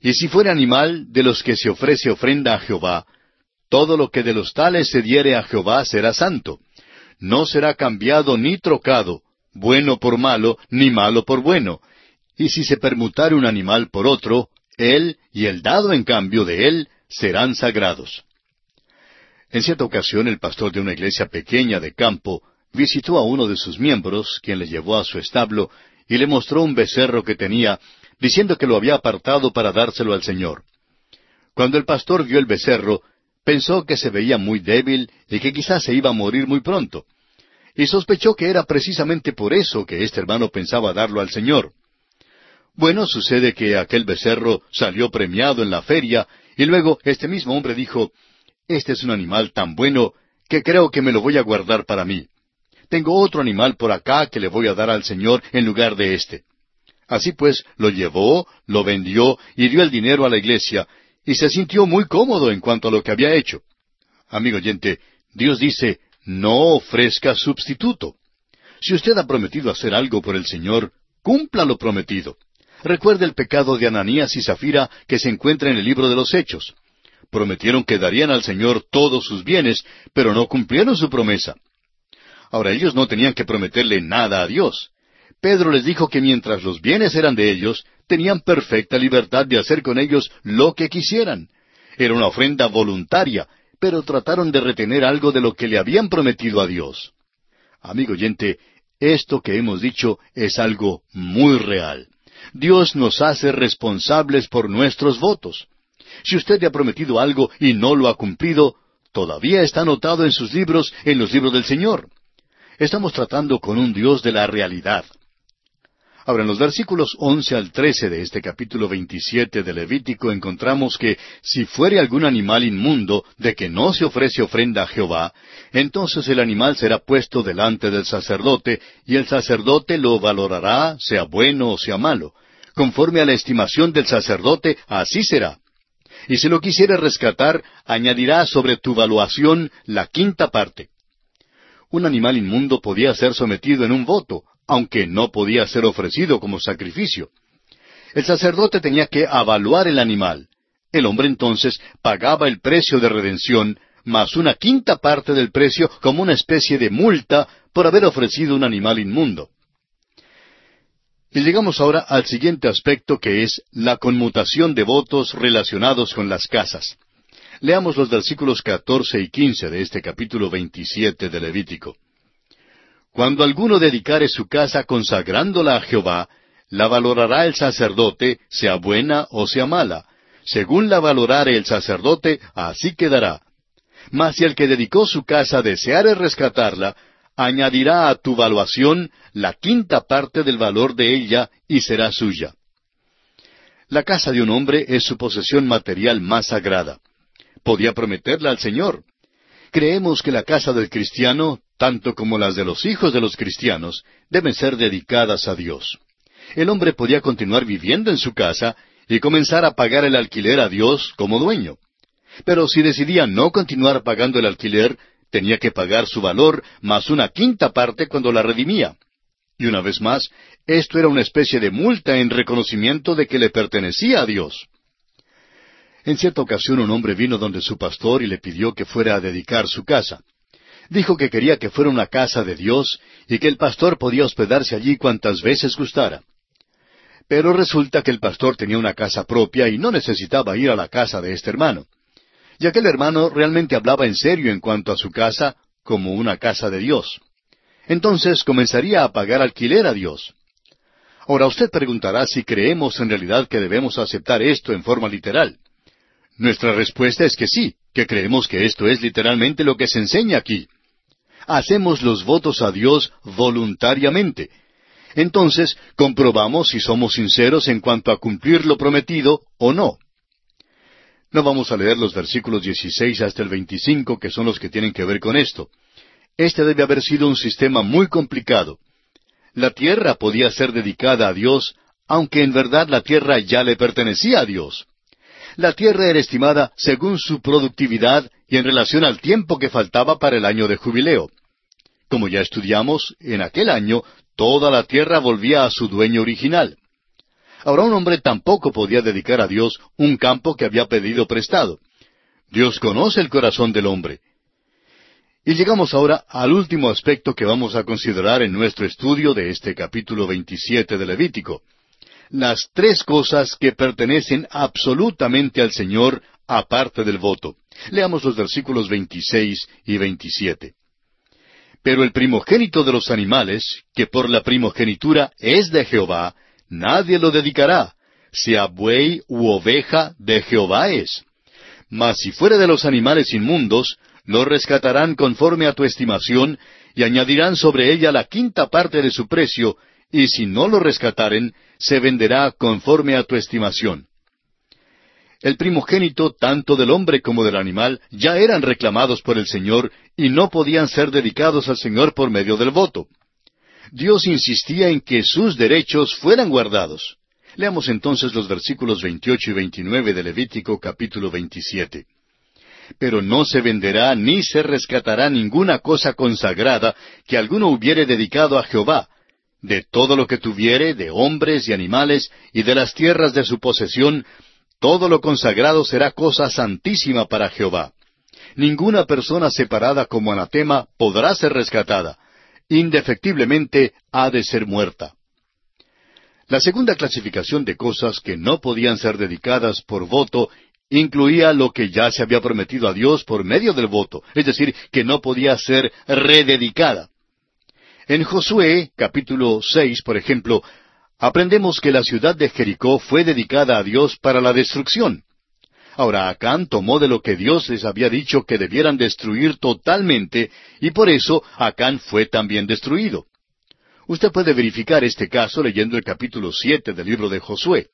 Y si fuere animal de los que se ofrece ofrenda a Jehová, todo lo que de los tales se diere a Jehová será santo. No será cambiado ni trocado, bueno por malo, ni malo por bueno. Y si se permutare un animal por otro, él y el dado en cambio de él serán sagrados. En cierta ocasión el pastor de una iglesia pequeña de campo visitó a uno de sus miembros, quien le llevó a su establo y le mostró un becerro que tenía, diciendo que lo había apartado para dárselo al Señor. Cuando el pastor vio el becerro, pensó que se veía muy débil y que quizás se iba a morir muy pronto. Y sospechó que era precisamente por eso que este hermano pensaba darlo al Señor. Bueno, sucede que aquel becerro salió premiado en la feria, y luego este mismo hombre dijo, Este es un animal tan bueno que creo que me lo voy a guardar para mí. Tengo otro animal por acá que le voy a dar al Señor en lugar de este. Así pues, lo llevó, lo vendió y dio el dinero a la iglesia, y se sintió muy cómodo en cuanto a lo que había hecho. Amigo oyente, Dios dice, no ofrezca sustituto. Si usted ha prometido hacer algo por el Señor, cumpla lo prometido. Recuerde el pecado de Ananías y Zafira que se encuentra en el libro de los Hechos. Prometieron que darían al Señor todos sus bienes, pero no cumplieron su promesa. Ahora ellos no tenían que prometerle nada a Dios. Pedro les dijo que mientras los bienes eran de ellos, tenían perfecta libertad de hacer con ellos lo que quisieran. Era una ofrenda voluntaria, pero trataron de retener algo de lo que le habían prometido a Dios. Amigo oyente, esto que hemos dicho es algo muy real. Dios nos hace responsables por nuestros votos. Si usted le ha prometido algo y no lo ha cumplido, todavía está anotado en sus libros, en los libros del Señor. Estamos tratando con un Dios de la realidad. Ahora, en los versículos once al trece de este capítulo veintisiete de Levítico encontramos que si fuere algún animal inmundo de que no se ofrece ofrenda a Jehová, entonces el animal será puesto delante del sacerdote, y el sacerdote lo valorará, sea bueno o sea malo. Conforme a la estimación del sacerdote, así será. Y si lo quisiere rescatar, añadirá sobre tu valuación la quinta parte. Un animal inmundo podía ser sometido en un voto, aunque no podía ser ofrecido como sacrificio. El sacerdote tenía que avaluar el animal. El hombre entonces pagaba el precio de redención, más una quinta parte del precio como una especie de multa por haber ofrecido un animal inmundo. Y llegamos ahora al siguiente aspecto que es la conmutación de votos relacionados con las casas. Leamos los versículos catorce y quince de este capítulo veintisiete de Levítico. Cuando alguno dedicare su casa consagrándola a Jehová, la valorará el sacerdote, sea buena o sea mala. Según la valorare el sacerdote, así quedará. Mas si el que dedicó su casa deseare rescatarla, añadirá a tu valuación la quinta parte del valor de ella y será suya. La casa de un hombre es su posesión material más sagrada. Podía prometerla al Señor. Creemos que la casa del cristiano tanto como las de los hijos de los cristianos, deben ser dedicadas a Dios. El hombre podía continuar viviendo en su casa y comenzar a pagar el alquiler a Dios como dueño. Pero si decidía no continuar pagando el alquiler, tenía que pagar su valor más una quinta parte cuando la redimía. Y una vez más, esto era una especie de multa en reconocimiento de que le pertenecía a Dios. En cierta ocasión un hombre vino donde su pastor y le pidió que fuera a dedicar su casa. Dijo que quería que fuera una casa de Dios y que el pastor podía hospedarse allí cuantas veces gustara. Pero resulta que el pastor tenía una casa propia y no necesitaba ir a la casa de este hermano. Y aquel hermano realmente hablaba en serio en cuanto a su casa como una casa de Dios. Entonces comenzaría a pagar alquiler a Dios. Ahora usted preguntará si creemos en realidad que debemos aceptar esto en forma literal. Nuestra respuesta es que sí, que creemos que esto es literalmente lo que se enseña aquí hacemos los votos a Dios voluntariamente. Entonces comprobamos si somos sinceros en cuanto a cumplir lo prometido o no. No vamos a leer los versículos 16 hasta el 25, que son los que tienen que ver con esto. Este debe haber sido un sistema muy complicado. La tierra podía ser dedicada a Dios, aunque en verdad la tierra ya le pertenecía a Dios. La tierra era estimada según su productividad y en relación al tiempo que faltaba para el año de jubileo. Como ya estudiamos, en aquel año toda la tierra volvía a su dueño original. Ahora un hombre tampoco podía dedicar a Dios un campo que había pedido prestado. Dios conoce el corazón del hombre. Y llegamos ahora al último aspecto que vamos a considerar en nuestro estudio de este capítulo 27 de Levítico. Las tres cosas que pertenecen absolutamente al Señor aparte del voto. Leamos los versículos 26 y 27. Pero el primogénito de los animales, que por la primogenitura es de Jehová, nadie lo dedicará, sea buey u oveja, de Jehová es. Mas si fuere de los animales inmundos, lo rescatarán conforme a tu estimación, y añadirán sobre ella la quinta parte de su precio, y si no lo rescataren, se venderá conforme a tu estimación. El primogénito tanto del hombre como del animal ya eran reclamados por el Señor y no podían ser dedicados al Señor por medio del voto. Dios insistía en que sus derechos fueran guardados. Leamos entonces los versículos 28 y 29 de Levítico capítulo 27. Pero no se venderá ni se rescatará ninguna cosa consagrada que alguno hubiere dedicado a Jehová, de todo lo que tuviere, de hombres y animales, y de las tierras de su posesión, todo lo consagrado será cosa santísima para Jehová. Ninguna persona separada como anatema podrá ser rescatada. Indefectiblemente ha de ser muerta. La segunda clasificación de cosas que no podían ser dedicadas por voto incluía lo que ya se había prometido a Dios por medio del voto, es decir, que no podía ser rededicada. En Josué capítulo seis, por ejemplo, aprendemos que la ciudad de Jericó fue dedicada a Dios para la destrucción. Ahora Acán tomó de lo que Dios les había dicho que debieran destruir totalmente, y por eso Acán fue también destruido. Usted puede verificar este caso leyendo el capítulo siete del libro de Josué.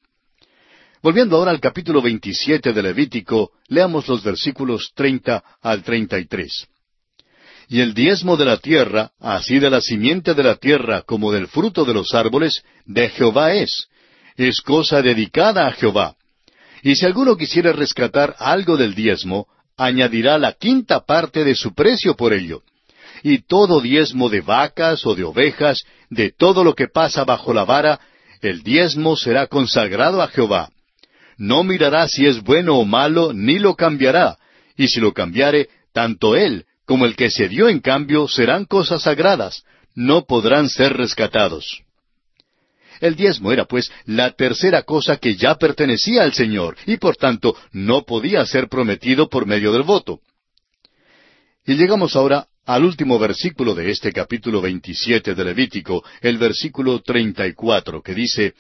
Volviendo ahora al capítulo veintisiete de Levítico, leamos los versículos treinta al treinta y tres. Y el diezmo de la tierra, así de la simiente de la tierra como del fruto de los árboles, de Jehová es. Es cosa dedicada a Jehová. Y si alguno quisiera rescatar algo del diezmo, añadirá la quinta parte de su precio por ello. Y todo diezmo de vacas o de ovejas, de todo lo que pasa bajo la vara, el diezmo será consagrado a Jehová. No mirará si es bueno o malo, ni lo cambiará, y si lo cambiare, tanto él como el que se dio en cambio serán cosas sagradas, no podrán ser rescatados. El diezmo era pues la tercera cosa que ya pertenecía al Señor y por tanto no podía ser prometido por medio del voto. Y llegamos ahora al último versículo de este capítulo 27 de Levítico, el versículo 34, que dice,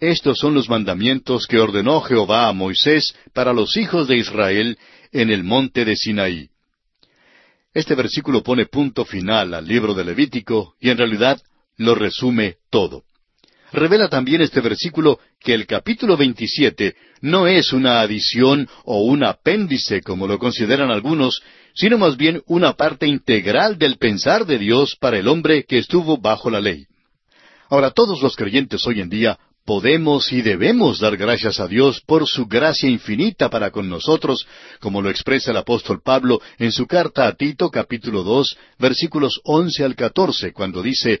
Estos son los mandamientos que ordenó Jehová a Moisés para los hijos de Israel en el monte de Sinaí. Este versículo pone punto final al libro de Levítico y en realidad lo resume todo. Revela también este versículo que el capítulo 27 no es una adición o un apéndice como lo consideran algunos, sino más bien una parte integral del pensar de Dios para el hombre que estuvo bajo la ley. Ahora todos los creyentes hoy en día podemos y debemos dar gracias a Dios por su gracia infinita para con nosotros, como lo expresa el apóstol Pablo en su carta a Tito capítulo dos versículos once al catorce, cuando dice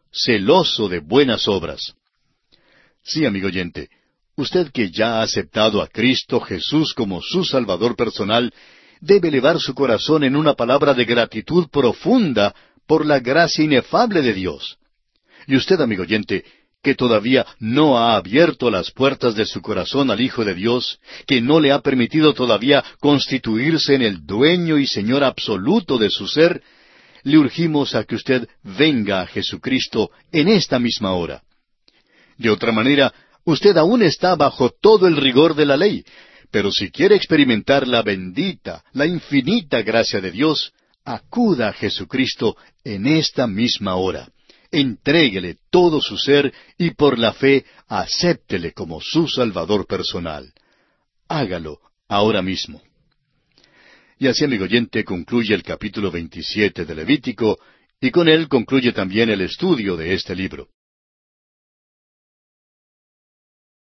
celoso de buenas obras. Sí, amigo oyente, usted que ya ha aceptado a Cristo Jesús como su Salvador personal, debe elevar su corazón en una palabra de gratitud profunda por la gracia inefable de Dios. Y usted, amigo oyente, que todavía no ha abierto las puertas de su corazón al Hijo de Dios, que no le ha permitido todavía constituirse en el dueño y Señor absoluto de su ser, le urgimos a que usted venga a Jesucristo en esta misma hora. De otra manera, usted aún está bajo todo el rigor de la ley, pero si quiere experimentar la bendita, la infinita gracia de Dios, acuda a Jesucristo en esta misma hora. Entréguele todo su ser y por la fe acéptele como su Salvador personal. Hágalo ahora mismo. Y así, amigo oyente, concluye el capítulo 27 de Levítico, Y con él concluye también el estudio de este libro.